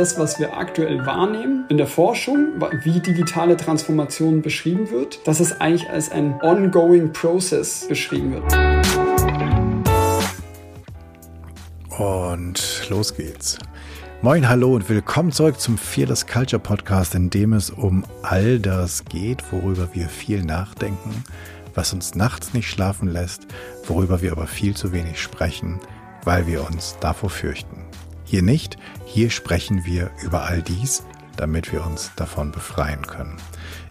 das, was wir aktuell wahrnehmen in der Forschung, wie digitale Transformation beschrieben wird, dass es eigentlich als ein ongoing process beschrieben wird. Und los geht's. Moin, hallo und willkommen zurück zum Fearless Culture Podcast, in dem es um all das geht, worüber wir viel nachdenken, was uns nachts nicht schlafen lässt, worüber wir aber viel zu wenig sprechen, weil wir uns davor fürchten. Hier nicht, hier sprechen wir über all dies, damit wir uns davon befreien können.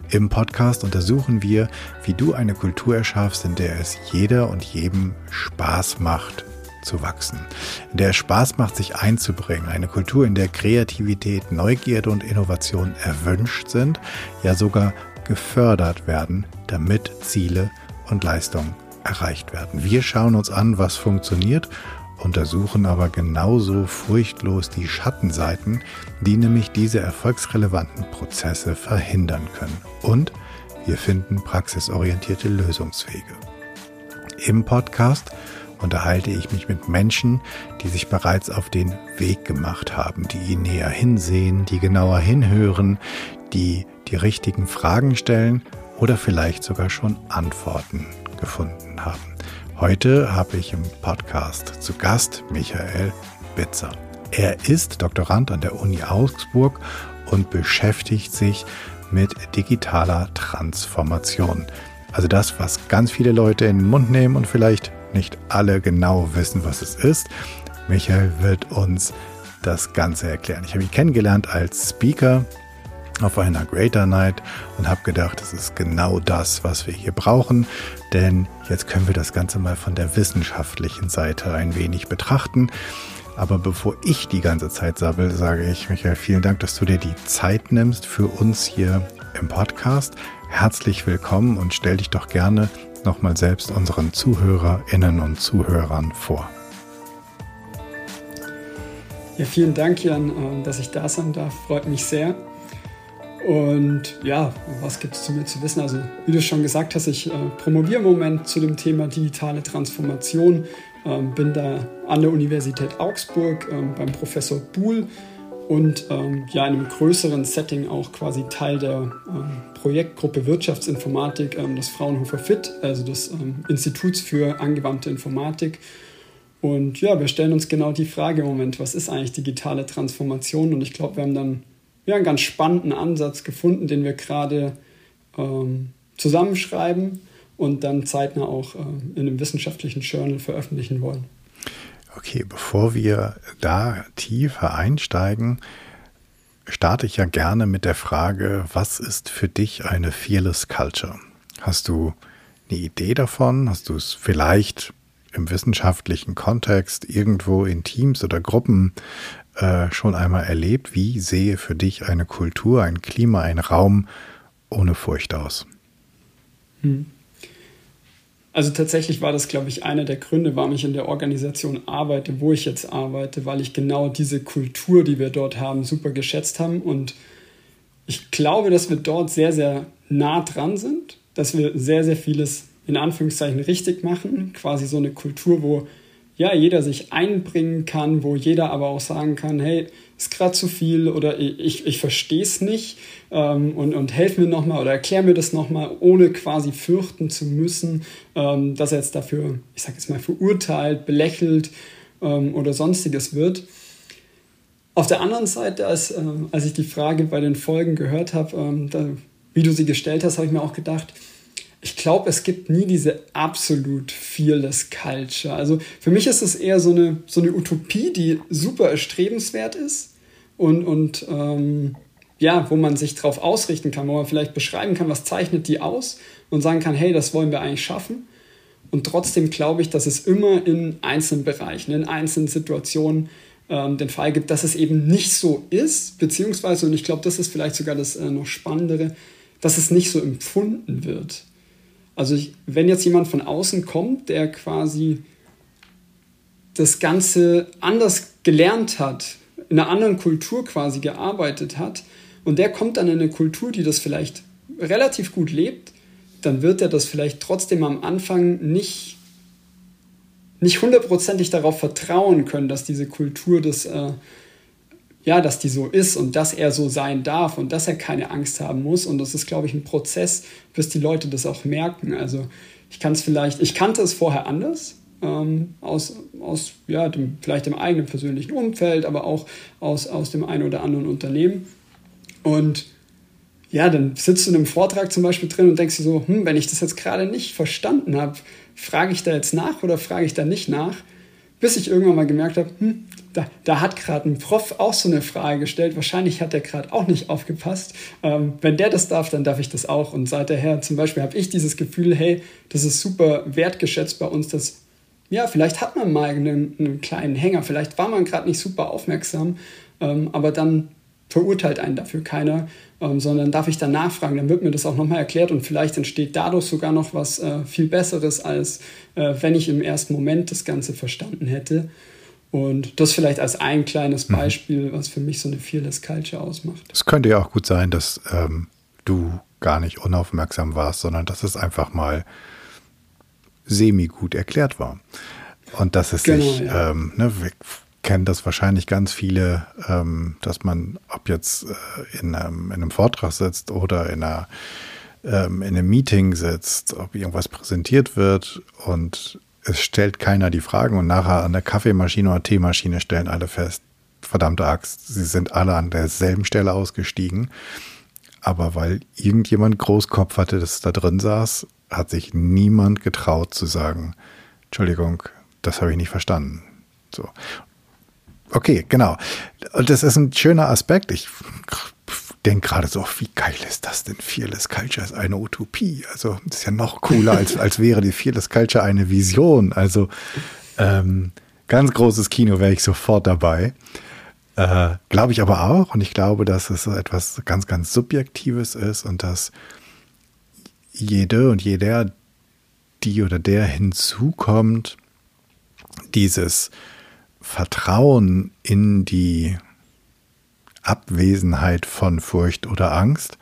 Im Podcast untersuchen wir, wie du eine Kultur erschaffst, in der es jeder und jedem Spaß macht zu wachsen, in der es Spaß macht, sich einzubringen, eine Kultur, in der Kreativität, Neugierde und Innovation erwünscht sind, ja sogar gefördert werden, damit Ziele und Leistungen erreicht werden. Wir schauen uns an, was funktioniert, untersuchen aber genauso furchtlos die Schattenseiten, die nämlich diese erfolgsrelevanten Prozesse verhindern können. Und wir finden praxisorientierte Lösungswege. Im Podcast unterhalte ich mich mit Menschen, die sich bereits auf den Weg gemacht haben, die näher hinsehen, die genauer hinhören, die die richtigen Fragen stellen oder vielleicht sogar schon Antworten gefunden haben. Heute habe ich im Podcast zu Gast Michael Bitzer. Er ist Doktorand an der Uni Augsburg und beschäftigt sich mit digitaler Transformation. Also das, was ganz viele Leute in den Mund nehmen und vielleicht nicht alle genau wissen, was es ist. Michael wird uns das Ganze erklären. Ich habe ihn kennengelernt als Speaker auf einer Greater Night und habe gedacht, das ist genau das, was wir hier brauchen, denn jetzt können wir das Ganze mal von der wissenschaftlichen Seite ein wenig betrachten. Aber bevor ich die ganze Zeit sabbel, sage ich, Michael, vielen Dank, dass du dir die Zeit nimmst für uns hier im Podcast. Herzlich willkommen und stell dich doch gerne nochmal selbst unseren Zuhörerinnen und Zuhörern vor. Ja, vielen Dank, Jan, äh, dass ich da sein darf. Freut mich sehr. Und ja, was gibt es zu mir zu wissen? Also, wie du schon gesagt hast, ich äh, promoviere im Moment zu dem Thema digitale Transformation. Ähm, bin da an der Universität Augsburg ähm, beim Professor Buhl und ähm, ja in einem größeren Setting auch quasi Teil der ähm, Projektgruppe Wirtschaftsinformatik ähm, des Fraunhofer FIT, also des ähm, Instituts für angewandte Informatik. Und ja, wir stellen uns genau die Frage im Moment, was ist eigentlich digitale Transformation? Und ich glaube, wir haben dann ja, einen ganz spannenden Ansatz gefunden, den wir gerade ähm, zusammenschreiben und dann zeitnah auch ähm, in einem wissenschaftlichen Journal veröffentlichen wollen. Okay, bevor wir da tiefer einsteigen, starte ich ja gerne mit der Frage, was ist für dich eine Fearless Culture? Hast du eine Idee davon? Hast du es vielleicht im wissenschaftlichen Kontext irgendwo in Teams oder Gruppen äh, schon einmal erlebt? Wie sehe für dich eine Kultur, ein Klima, ein Raum ohne Furcht aus? Hm. Also tatsächlich war das, glaube ich, einer der Gründe, warum ich in der Organisation arbeite, wo ich jetzt arbeite, weil ich genau diese Kultur, die wir dort haben, super geschätzt haben. Und ich glaube, dass wir dort sehr, sehr nah dran sind, dass wir sehr, sehr vieles in Anführungszeichen richtig machen. Quasi so eine Kultur, wo ja, jeder sich einbringen kann, wo jeder aber auch sagen kann, hey, ist gerade zu viel oder ich, ich verstehe es nicht ähm, und, und helf mir nochmal oder erklär mir das nochmal, ohne quasi fürchten zu müssen, ähm, dass er jetzt dafür, ich sage jetzt mal, verurteilt, belächelt ähm, oder sonstiges wird. Auf der anderen Seite, als, äh, als ich die Frage bei den Folgen gehört habe, ähm, wie du sie gestellt hast, habe ich mir auch gedacht, ich glaube, es gibt nie diese absolut fearless Culture. Also für mich ist es eher so eine, so eine Utopie, die super erstrebenswert ist und, und ähm, ja, wo man sich darauf ausrichten kann, wo man vielleicht beschreiben kann, was zeichnet die aus und sagen kann, hey, das wollen wir eigentlich schaffen. Und trotzdem glaube ich, dass es immer in einzelnen Bereichen, in einzelnen Situationen ähm, den Fall gibt, dass es eben nicht so ist, beziehungsweise, und ich glaube, das ist vielleicht sogar das äh, noch Spannendere, dass es nicht so empfunden wird. Also ich, wenn jetzt jemand von außen kommt, der quasi das Ganze anders gelernt hat, in einer anderen Kultur quasi gearbeitet hat, und der kommt dann in eine Kultur, die das vielleicht relativ gut lebt, dann wird er das vielleicht trotzdem am Anfang nicht, nicht hundertprozentig darauf vertrauen können, dass diese Kultur das äh, ja, dass die so ist und dass er so sein darf und dass er keine Angst haben muss. Und das ist, glaube ich, ein Prozess, bis die Leute das auch merken. Also ich kann es vielleicht, ich kannte es vorher anders, ähm, aus, aus ja, dem, vielleicht dem eigenen persönlichen Umfeld, aber auch aus, aus dem einen oder anderen Unternehmen. Und ja, dann sitzt du in einem Vortrag zum Beispiel drin und denkst dir so, hm, wenn ich das jetzt gerade nicht verstanden habe, frage ich da jetzt nach oder frage ich da nicht nach? Bis ich irgendwann mal gemerkt habe, hm, da, da hat gerade ein Prof auch so eine Frage gestellt. Wahrscheinlich hat der gerade auch nicht aufgepasst. Ähm, wenn der das darf, dann darf ich das auch. Und seit daher zum Beispiel habe ich dieses Gefühl, hey, das ist super wertgeschätzt bei uns, dass ja, vielleicht hat man mal einen, einen kleinen Hänger, vielleicht war man gerade nicht super aufmerksam, ähm, aber dann verurteilt einen dafür keiner, ähm, sondern darf ich dann nachfragen, dann wird mir das auch nochmal erklärt und vielleicht entsteht dadurch sogar noch was äh, viel Besseres, als äh, wenn ich im ersten Moment das Ganze verstanden hätte. Und das vielleicht als ein kleines mhm. Beispiel, mhm. was für mich so eine Fearless Culture ausmacht. Es könnte ja auch gut sein, dass ähm, du gar nicht unaufmerksam warst, sondern dass es einfach mal semi-gut erklärt war. Und dass es genau, sich, ja. ähm, ne, kennen das wahrscheinlich ganz viele, ähm, dass man, ob jetzt äh, in, einem, in, einem, Vortrag sitzt oder in, einer, ähm, in einem Meeting sitzt, ob irgendwas präsentiert wird und es stellt keiner die Fragen und nachher an der Kaffeemaschine oder Teemaschine stellen alle fest, verdammte Axt, sie sind alle an derselben Stelle ausgestiegen. Aber weil irgendjemand Großkopf hatte, das da drin saß, hat sich niemand getraut zu sagen, Entschuldigung, das habe ich nicht verstanden. So. Okay, genau. Und das ist ein schöner Aspekt. Ich denke gerade so, wie geil ist das denn? Fearless Culture ist eine Utopie. Also das ist ja noch cooler, als, als wäre die Fearless Culture eine Vision. Also ähm, ganz großes Kino wäre ich sofort dabei. Äh, glaube ich aber auch. Und ich glaube, dass es etwas ganz, ganz Subjektives ist und dass jede und jeder, die oder der hinzukommt, dieses Vertrauen in die Abwesenheit von Furcht oder Angst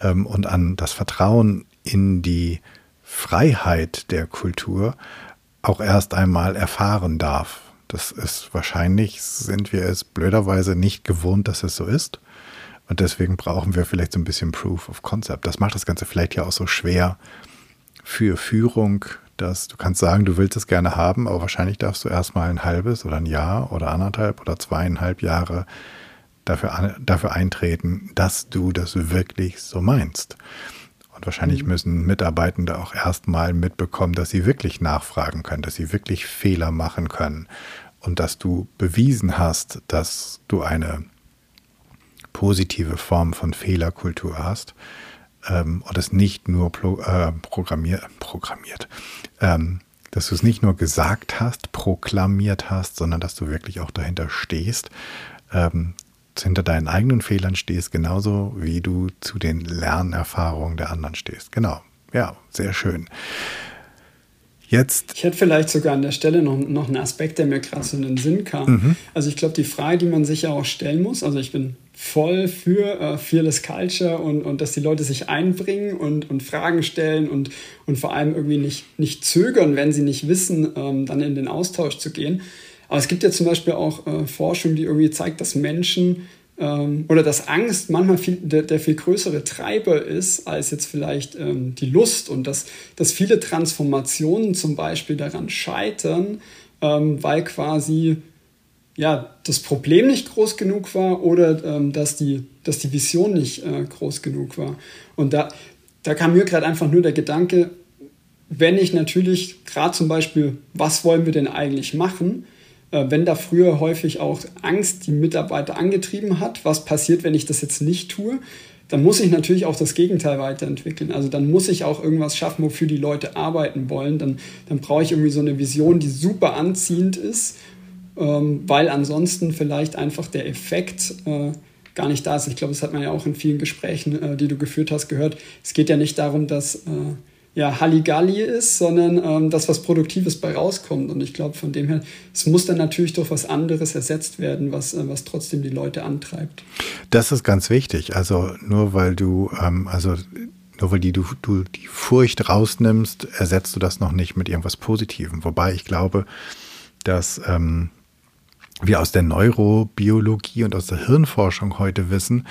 ähm, und an das Vertrauen in die Freiheit der Kultur auch erst einmal erfahren darf. Das ist wahrscheinlich, sind wir es blöderweise nicht gewohnt, dass es so ist. Und deswegen brauchen wir vielleicht so ein bisschen Proof of Concept. Das macht das Ganze vielleicht ja auch so schwer für Führung, dass du kannst sagen, du willst es gerne haben, aber wahrscheinlich darfst du erstmal ein halbes oder ein Jahr oder anderthalb oder zweieinhalb Jahre dafür, dafür eintreten, dass du das wirklich so meinst. Und wahrscheinlich mhm. müssen Mitarbeitende auch erstmal mitbekommen, dass sie wirklich nachfragen können, dass sie wirklich Fehler machen können und dass du bewiesen hast, dass du eine positive Form von Fehlerkultur hast ähm, und es nicht nur pro, äh, programmier, programmiert, ähm, dass du es nicht nur gesagt hast, proklamiert hast, sondern dass du wirklich auch dahinter stehst, ähm, hinter deinen eigenen Fehlern stehst, genauso wie du zu den Lernerfahrungen der anderen stehst. Genau. Ja, sehr schön. Jetzt. Ich hätte vielleicht sogar an der Stelle noch, noch einen Aspekt, der mir gerade so in den Sinn kam. Mhm. Also ich glaube, die Frage, die man sich ja auch stellen muss, also ich bin voll für äh, Fearless Culture und, und dass die Leute sich einbringen und, und Fragen stellen und, und vor allem irgendwie nicht, nicht zögern, wenn sie nicht wissen, ähm, dann in den Austausch zu gehen. Aber es gibt ja zum Beispiel auch äh, Forschung, die irgendwie zeigt, dass Menschen ähm, oder dass Angst manchmal viel, der, der, viel größere Treiber ist als jetzt vielleicht ähm, die Lust und dass, dass viele Transformationen zum Beispiel daran scheitern, ähm, weil quasi ja, das Problem nicht groß genug war oder ähm, dass, die, dass die Vision nicht äh, groß genug war. Und da, da kam mir gerade einfach nur der Gedanke, wenn ich natürlich gerade zum Beispiel, was wollen wir denn eigentlich machen, äh, wenn da früher häufig auch Angst die Mitarbeiter angetrieben hat, was passiert, wenn ich das jetzt nicht tue, dann muss ich natürlich auch das Gegenteil weiterentwickeln. Also dann muss ich auch irgendwas schaffen, wofür die Leute arbeiten wollen. Dann, dann brauche ich irgendwie so eine Vision, die super anziehend ist ähm, weil ansonsten vielleicht einfach der Effekt äh, gar nicht da ist. Ich glaube, das hat man ja auch in vielen Gesprächen, äh, die du geführt hast, gehört. Es geht ja nicht darum, dass äh, ja, Halligalli ist, sondern ähm, dass was Produktives bei rauskommt. Und ich glaube, von dem her, es muss dann natürlich durch was anderes ersetzt werden, was, äh, was trotzdem die Leute antreibt. Das ist ganz wichtig. Also nur weil du, ähm, also nur weil die, du, du die Furcht rausnimmst, ersetzt du das noch nicht mit irgendwas Positivem. Wobei ich glaube, dass ähm, wir aus der Neurobiologie und aus der Hirnforschung heute wissen,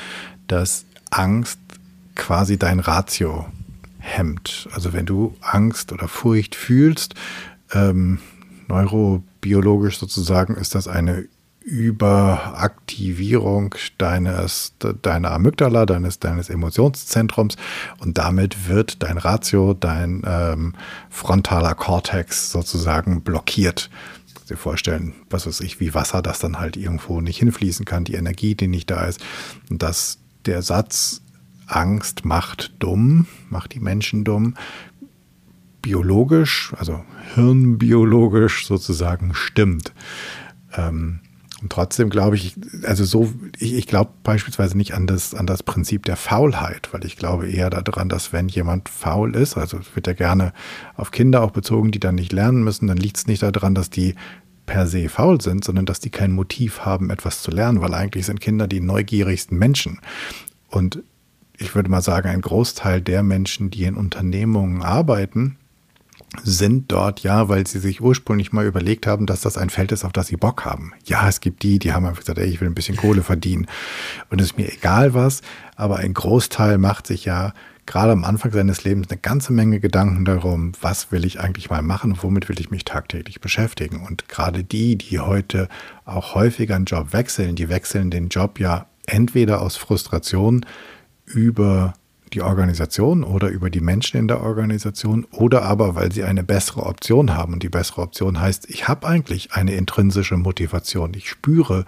dass Angst quasi dein Ratio hemmt. Also wenn du Angst oder Furcht fühlst, ähm, neurobiologisch sozusagen ist das eine Überaktivierung deines, deiner Amygdala, deines, deines Emotionszentrums und damit wird dein Ratio, dein ähm, frontaler Cortex sozusagen blockiert. Dir vorstellen, was weiß ich, wie Wasser, das dann halt irgendwo nicht hinfließen kann, die Energie, die nicht da ist. Und dass der Satz Angst macht dumm, macht die Menschen dumm, biologisch, also hirnbiologisch sozusagen stimmt. Ähm, und trotzdem glaube ich, also so, ich, ich glaube beispielsweise nicht an das, an das Prinzip der Faulheit, weil ich glaube eher daran, dass wenn jemand faul ist, also wird ja gerne auf Kinder auch bezogen, die dann nicht lernen müssen, dann liegt es nicht daran, dass die per se faul sind, sondern dass die kein Motiv haben, etwas zu lernen, weil eigentlich sind Kinder die neugierigsten Menschen. Und ich würde mal sagen, ein Großteil der Menschen, die in Unternehmungen arbeiten, sind dort ja, weil sie sich ursprünglich mal überlegt haben, dass das ein Feld ist, auf das sie Bock haben. Ja, es gibt die, die haben einfach gesagt, ey, ich will ein bisschen Kohle verdienen. Und es ist mir egal was, aber ein Großteil macht sich ja gerade am Anfang seines Lebens eine ganze Menge Gedanken darum, was will ich eigentlich mal machen, womit will ich mich tagtäglich beschäftigen. Und gerade die, die heute auch häufiger einen Job wechseln, die wechseln den Job ja entweder aus Frustration über die Organisation oder über die Menschen in der Organisation oder aber weil sie eine bessere Option haben. Und die bessere Option heißt, ich habe eigentlich eine intrinsische Motivation. Ich spüre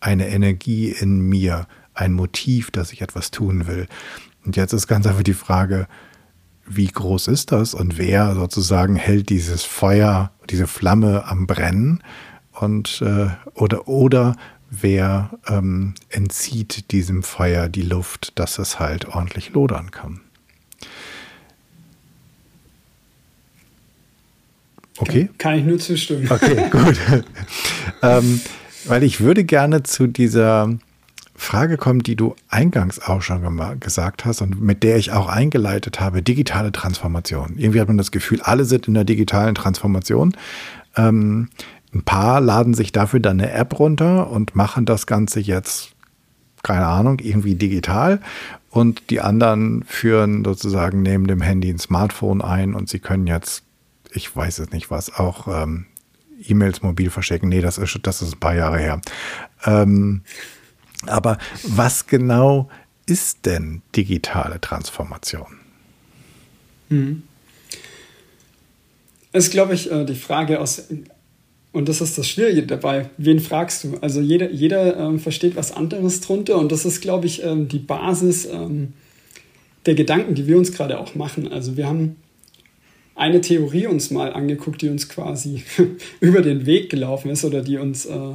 eine Energie in mir, ein Motiv, dass ich etwas tun will. Und jetzt ist ganz einfach die Frage, wie groß ist das und wer sozusagen hält dieses Feuer, diese Flamme am Brennen und äh, oder oder wer ähm, entzieht diesem Feuer die Luft, dass es halt ordentlich lodern kann. Okay? Kann, kann ich nur zustimmen. Okay, gut. ähm, weil ich würde gerne zu dieser Frage kommen, die du eingangs auch schon gesagt hast und mit der ich auch eingeleitet habe, digitale Transformation. Irgendwie hat man das Gefühl, alle sind in der digitalen Transformation. Ähm, ein paar laden sich dafür dann eine App runter und machen das Ganze jetzt, keine Ahnung, irgendwie digital. Und die anderen führen sozusagen neben dem Handy ein Smartphone ein und sie können jetzt, ich weiß es nicht was, auch ähm, E-Mails mobil verschicken. Nee, das ist, das ist ein paar Jahre her. Ähm, aber was genau ist denn digitale Transformation? Hm. Ist, glaube ich, äh, die Frage aus und das ist das Schwierige dabei. Wen fragst du? Also jeder, jeder ähm, versteht was anderes drunter und das ist, glaube ich, ähm, die Basis ähm, der Gedanken, die wir uns gerade auch machen. Also wir haben eine Theorie uns mal angeguckt, die uns quasi über den Weg gelaufen ist oder die uns, äh,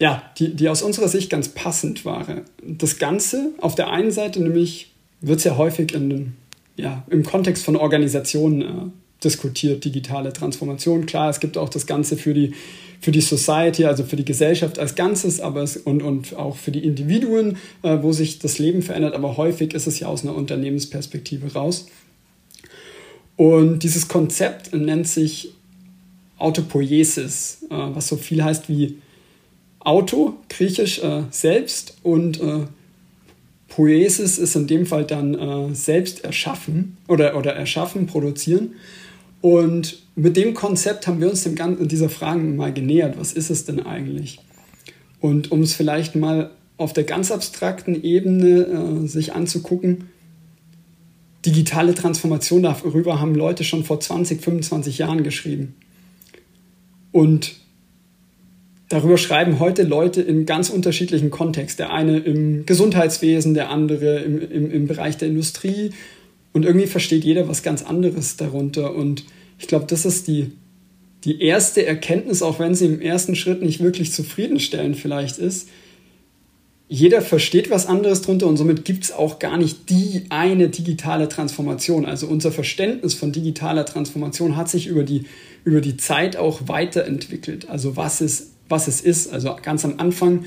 ja, die, die aus unserer Sicht ganz passend war. Das Ganze auf der einen Seite nämlich wird sehr häufig in, ja, im Kontext von Organisationen äh, diskutiert, digitale Transformation. Klar, es gibt auch das Ganze für die, für die Society, also für die Gesellschaft als Ganzes, aber es, und, und auch für die Individuen, äh, wo sich das Leben verändert, aber häufig ist es ja aus einer Unternehmensperspektive raus. Und dieses Konzept nennt sich Autopoiesis, äh, was so viel heißt wie Auto, griechisch äh, selbst und äh, Poiesis ist in dem Fall dann äh, selbst erschaffen oder, oder erschaffen, produzieren. Und mit dem Konzept haben wir uns dem Ganzen, dieser Frage mal genähert. Was ist es denn eigentlich? Und um es vielleicht mal auf der ganz abstrakten Ebene äh, sich anzugucken, digitale Transformation darüber haben Leute schon vor 20, 25 Jahren geschrieben. Und darüber schreiben heute Leute in ganz unterschiedlichen Kontexten. Der eine im Gesundheitswesen, der andere im, im, im Bereich der Industrie und irgendwie versteht jeder was ganz anderes darunter. Und ich glaube, das ist die, die erste Erkenntnis, auch wenn sie im ersten Schritt nicht wirklich zufriedenstellend vielleicht ist. Jeder versteht was anderes drunter und somit gibt es auch gar nicht die eine digitale Transformation. Also unser Verständnis von digitaler Transformation hat sich über die, über die Zeit auch weiterentwickelt. Also was es, was es ist. Also ganz am Anfang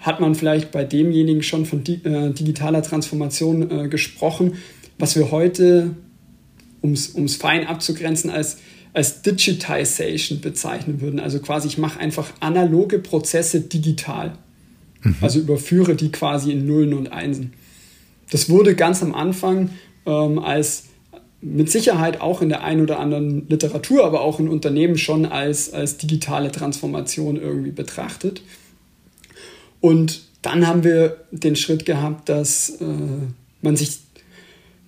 hat man vielleicht bei demjenigen schon von äh, digitaler Transformation äh, gesprochen, was wir heute, um es fein abzugrenzen, als, als Digitization bezeichnen würden. Also quasi, ich mache einfach analoge Prozesse digital. Mhm. Also überführe die quasi in Nullen und Einsen. Das wurde ganz am Anfang ähm, als mit Sicherheit auch in der einen oder anderen Literatur, aber auch in Unternehmen schon als, als digitale Transformation irgendwie betrachtet. Und dann haben wir den Schritt gehabt, dass äh, man sich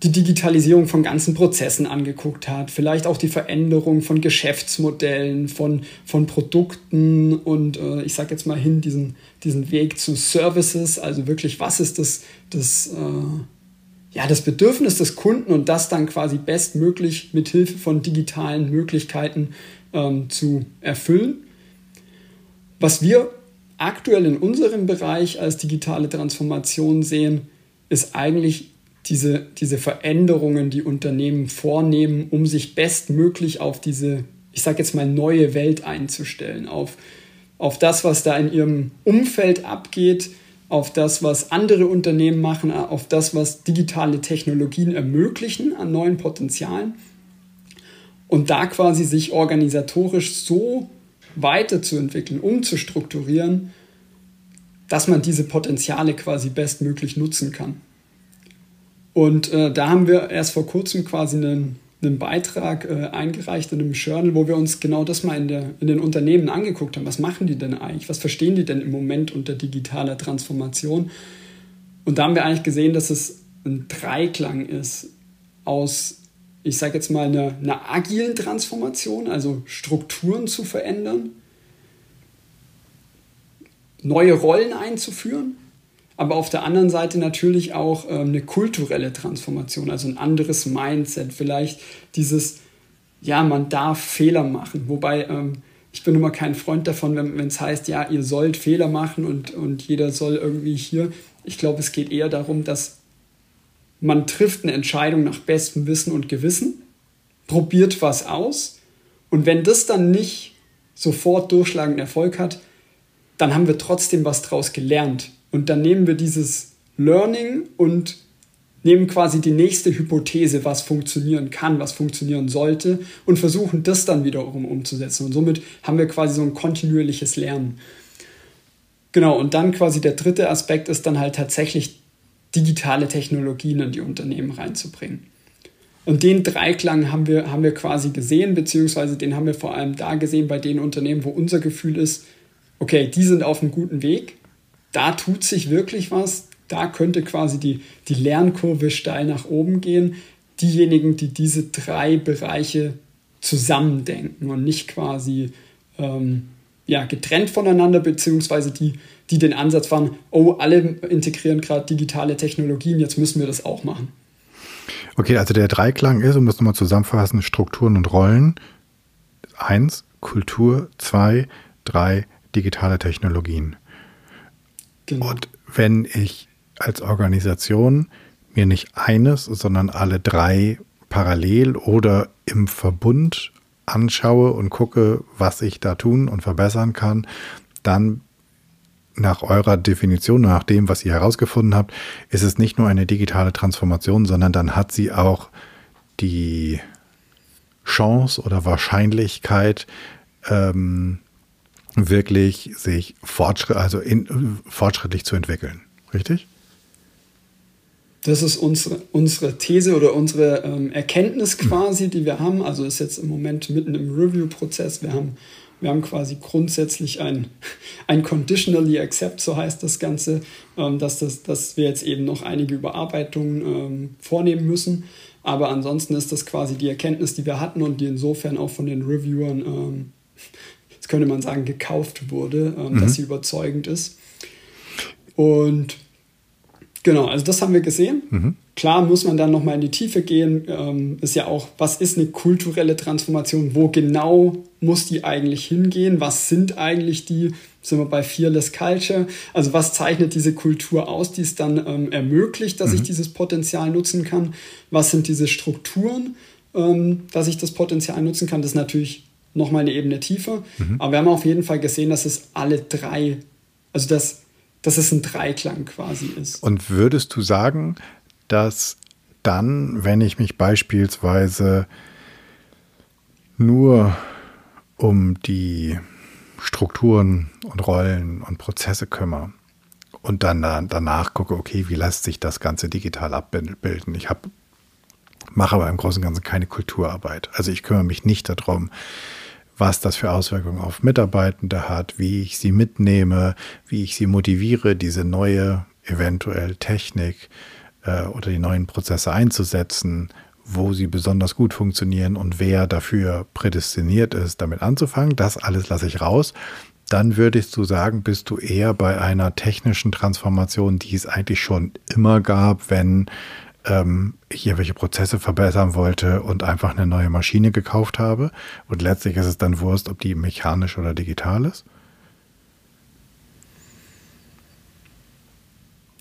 die Digitalisierung von ganzen Prozessen angeguckt hat, vielleicht auch die Veränderung von Geschäftsmodellen, von, von Produkten und äh, ich sage jetzt mal hin diesen, diesen Weg zu Services, also wirklich, was ist das, das, äh, ja, das Bedürfnis des Kunden und das dann quasi bestmöglich mit Hilfe von digitalen Möglichkeiten ähm, zu erfüllen. Was wir aktuell in unserem Bereich als digitale Transformation sehen, ist eigentlich diese, diese Veränderungen, die Unternehmen vornehmen, um sich bestmöglich auf diese, ich sage jetzt mal, neue Welt einzustellen, auf, auf das, was da in ihrem Umfeld abgeht, auf das, was andere Unternehmen machen, auf das, was digitale Technologien ermöglichen an neuen Potenzialen. Und da quasi sich organisatorisch so weiterzuentwickeln, umzustrukturieren, dass man diese Potenziale quasi bestmöglich nutzen kann. Und äh, da haben wir erst vor kurzem quasi einen, einen Beitrag äh, eingereicht in einem Journal, wo wir uns genau das mal in, der, in den Unternehmen angeguckt haben. Was machen die denn eigentlich? Was verstehen die denn im Moment unter digitaler Transformation? Und da haben wir eigentlich gesehen, dass es ein Dreiklang ist aus, ich sage jetzt mal, einer, einer agilen Transformation, also Strukturen zu verändern, neue Rollen einzuführen aber auf der anderen Seite natürlich auch ähm, eine kulturelle Transformation, also ein anderes Mindset, vielleicht dieses, ja, man darf Fehler machen, wobei ähm, ich bin immer kein Freund davon, wenn es heißt, ja, ihr sollt Fehler machen und, und jeder soll irgendwie hier. Ich glaube, es geht eher darum, dass man trifft eine Entscheidung nach bestem Wissen und Gewissen, probiert was aus und wenn das dann nicht sofort durchschlagenden Erfolg hat, dann haben wir trotzdem was draus gelernt. Und dann nehmen wir dieses Learning und nehmen quasi die nächste Hypothese, was funktionieren kann, was funktionieren sollte und versuchen das dann wiederum umzusetzen. Und somit haben wir quasi so ein kontinuierliches Lernen. Genau, und dann quasi der dritte Aspekt ist dann halt tatsächlich digitale Technologien in die Unternehmen reinzubringen. Und den Dreiklang haben wir, haben wir quasi gesehen, beziehungsweise den haben wir vor allem da gesehen bei den Unternehmen, wo unser Gefühl ist, okay, die sind auf einem guten Weg, da tut sich wirklich was, da könnte quasi die, die Lernkurve steil nach oben gehen. Diejenigen, die diese drei Bereiche zusammendenken und nicht quasi ähm, ja, getrennt voneinander, beziehungsweise die, die den Ansatz fahren, oh, alle integrieren gerade digitale Technologien, jetzt müssen wir das auch machen. Okay, also der Dreiklang ist, um das nochmal zusammenfassen, Strukturen und Rollen. Eins, Kultur, zwei, drei, digitale Technologien. Genau. Und wenn ich als Organisation mir nicht eines, sondern alle drei parallel oder im Verbund anschaue und gucke, was ich da tun und verbessern kann, dann nach eurer Definition, nach dem, was ihr herausgefunden habt, ist es nicht nur eine digitale Transformation, sondern dann hat sie auch die Chance oder Wahrscheinlichkeit, ähm, wirklich sich fortschritt, also in, fortschrittlich zu entwickeln. Richtig? Das ist unsere, unsere These oder unsere ähm, Erkenntnis quasi, die wir haben. Also ist jetzt im Moment mitten im Review-Prozess. Wir haben, wir haben quasi grundsätzlich ein, ein Conditionally Accept, so heißt das Ganze, ähm, dass, das, dass wir jetzt eben noch einige Überarbeitungen ähm, vornehmen müssen. Aber ansonsten ist das quasi die Erkenntnis, die wir hatten und die insofern auch von den Reviewern ähm, könnte man sagen, gekauft wurde, ähm, mhm. dass sie überzeugend ist. Und genau, also das haben wir gesehen. Mhm. Klar muss man dann nochmal in die Tiefe gehen. Ähm, ist ja auch, was ist eine kulturelle Transformation? Wo genau muss die eigentlich hingehen? Was sind eigentlich die, sind wir bei Fearless Culture? Also was zeichnet diese Kultur aus, die es dann ähm, ermöglicht, dass mhm. ich dieses Potenzial nutzen kann? Was sind diese Strukturen, ähm, dass ich das Potenzial nutzen kann? Das ist natürlich nochmal eine Ebene tiefer. Mhm. Aber wir haben auf jeden Fall gesehen, dass es alle drei, also dass, dass es ein Dreiklang quasi ist. Und würdest du sagen, dass dann, wenn ich mich beispielsweise nur um die Strukturen und Rollen und Prozesse kümmere und dann danach gucke, okay, wie lässt sich das Ganze digital abbilden. Ich habe mache aber im Großen und Ganzen keine Kulturarbeit. Also ich kümmere mich nicht darum, was das für Auswirkungen auf Mitarbeitende hat, wie ich sie mitnehme, wie ich sie motiviere, diese neue eventuell Technik äh, oder die neuen Prozesse einzusetzen, wo sie besonders gut funktionieren und wer dafür prädestiniert ist, damit anzufangen. Das alles lasse ich raus. Dann würdest du sagen, bist du eher bei einer technischen Transformation, die es eigentlich schon immer gab, wenn ähm, ich irgendwelche Prozesse verbessern wollte und einfach eine neue Maschine gekauft habe. Und letztlich ist es dann Wurst, ob die mechanisch oder digital ist.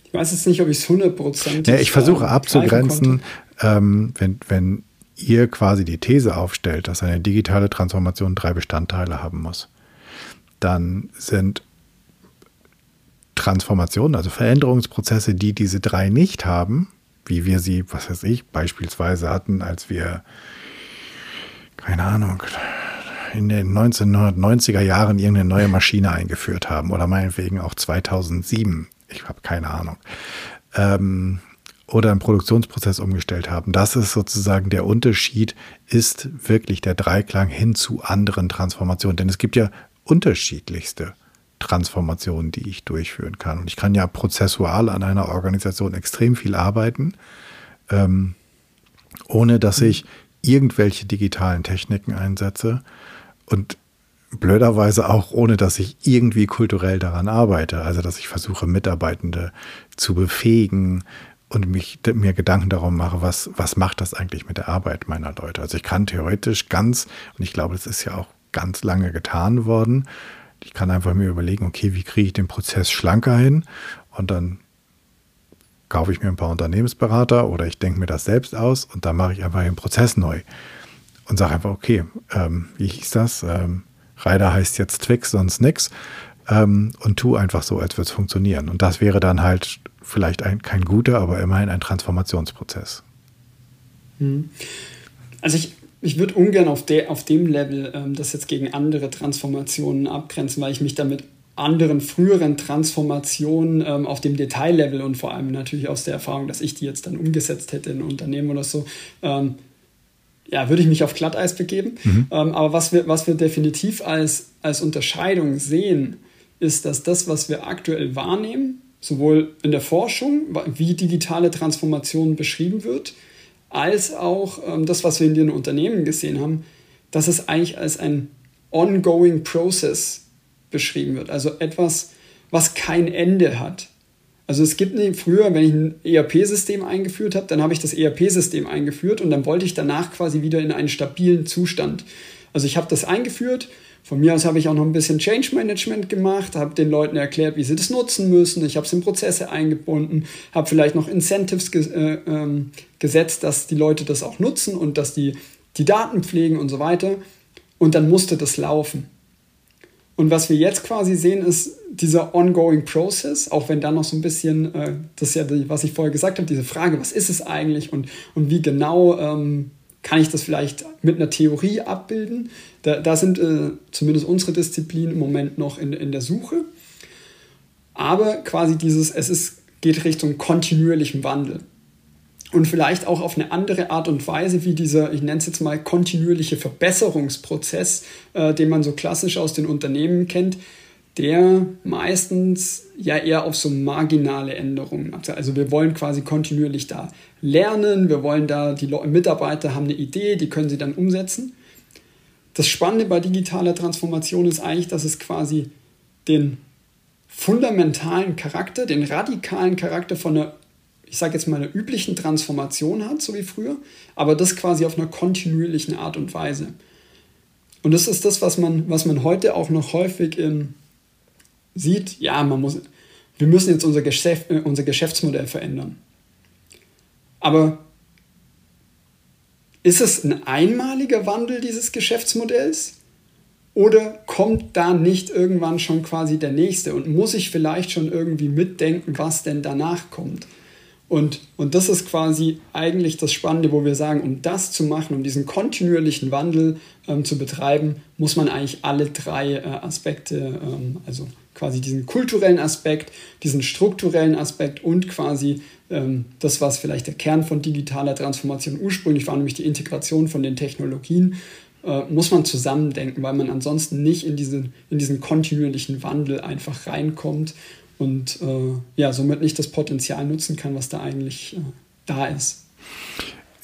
Ich weiß jetzt nicht, ob ich es hundertprozentig. Ja, ich versuche abzugrenzen, ähm, wenn, wenn ihr quasi die These aufstellt, dass eine digitale Transformation drei Bestandteile haben muss, dann sind Transformationen, also Veränderungsprozesse, die diese drei nicht haben, wie wir sie, was weiß ich, beispielsweise hatten, als wir, keine Ahnung, in den 1990er Jahren irgendeine neue Maschine eingeführt haben oder meinetwegen auch 2007. Ich habe keine Ahnung. Ähm, oder einen Produktionsprozess umgestellt haben. Das ist sozusagen der Unterschied, ist wirklich der Dreiklang hin zu anderen Transformationen. Denn es gibt ja unterschiedlichste Transformationen, die ich durchführen kann. Und ich kann ja prozessual an einer Organisation extrem viel arbeiten, ähm, ohne dass ich irgendwelche digitalen Techniken einsetze und blöderweise auch ohne, dass ich irgendwie kulturell daran arbeite. Also dass ich versuche, Mitarbeitende zu befähigen und mich, mir Gedanken darum mache, was, was macht das eigentlich mit der Arbeit meiner Leute. Also ich kann theoretisch ganz, und ich glaube, das ist ja auch ganz lange getan worden, ich kann einfach mir überlegen, okay, wie kriege ich den Prozess schlanker hin? Und dann kaufe ich mir ein paar Unternehmensberater oder ich denke mir das selbst aus und dann mache ich einfach den Prozess neu und sage einfach, okay, ähm, wie hieß das? Ähm, Rider heißt jetzt Twix, sonst nix. Ähm, und tu einfach so, als würde es funktionieren. Und das wäre dann halt vielleicht ein, kein guter, aber immerhin ein Transformationsprozess. Hm. Also ich ich würde ungern auf, de, auf dem Level ähm, das jetzt gegen andere Transformationen abgrenzen, weil ich mich damit anderen früheren Transformationen ähm, auf dem Detaillevel und vor allem natürlich aus der Erfahrung, dass ich die jetzt dann umgesetzt hätte in Unternehmen oder so, ähm, ja, würde ich mich auf Glatteis begeben. Mhm. Ähm, aber was wir, was wir definitiv als, als Unterscheidung sehen, ist, dass das, was wir aktuell wahrnehmen, sowohl in der Forschung, wie digitale Transformation beschrieben wird, als auch ähm, das, was wir in den Unternehmen gesehen haben, dass es eigentlich als ein ongoing process beschrieben wird. Also etwas, was kein Ende hat. Also es gibt nicht, früher, wenn ich ein ERP-System eingeführt habe, dann habe ich das ERP-System eingeführt und dann wollte ich danach quasi wieder in einen stabilen Zustand. Also ich habe das eingeführt von mir aus habe ich auch noch ein bisschen Change Management gemacht, habe den Leuten erklärt, wie sie das nutzen müssen. Ich habe es in Prozesse eingebunden, habe vielleicht noch Incentives ge äh, ähm, gesetzt, dass die Leute das auch nutzen und dass die die Daten pflegen und so weiter. Und dann musste das laufen. Und was wir jetzt quasi sehen, ist dieser ongoing process, auch wenn da noch so ein bisschen, äh, das ist ja, die, was ich vorher gesagt habe, diese Frage, was ist es eigentlich und, und wie genau ähm, kann ich das vielleicht mit einer Theorie abbilden? Da, da sind äh, zumindest unsere Disziplinen im Moment noch in, in der Suche. Aber quasi dieses, es ist, geht Richtung kontinuierlichem Wandel. Und vielleicht auch auf eine andere Art und Weise, wie dieser, ich nenne es jetzt mal, kontinuierliche Verbesserungsprozess, äh, den man so klassisch aus den Unternehmen kennt, der meistens ja eher auf so marginale Änderungen abzielt. Also wir wollen quasi kontinuierlich da lernen, wir wollen da, die Mitarbeiter haben eine Idee, die können sie dann umsetzen. Das Spannende bei digitaler Transformation ist eigentlich, dass es quasi den fundamentalen Charakter, den radikalen Charakter von einer, ich sage jetzt mal, einer üblichen Transformation hat, so wie früher, aber das quasi auf einer kontinuierlichen Art und Weise. Und das ist das, was man, was man heute auch noch häufig in sieht, ja, man muss, wir müssen jetzt unser, Geschäft, äh, unser Geschäftsmodell verändern. Aber ist es ein einmaliger Wandel dieses Geschäftsmodells? Oder kommt da nicht irgendwann schon quasi der nächste und muss ich vielleicht schon irgendwie mitdenken, was denn danach kommt? Und, und das ist quasi eigentlich das Spannende, wo wir sagen, um das zu machen, um diesen kontinuierlichen Wandel ähm, zu betreiben, muss man eigentlich alle drei äh, Aspekte, ähm, also quasi diesen kulturellen Aspekt, diesen strukturellen Aspekt und quasi ähm, das, was vielleicht der Kern von digitaler Transformation ursprünglich war, nämlich die Integration von den Technologien, äh, muss man zusammendenken, weil man ansonsten nicht in diesen, in diesen kontinuierlichen Wandel einfach reinkommt und äh, ja, somit nicht das Potenzial nutzen kann, was da eigentlich äh, da ist.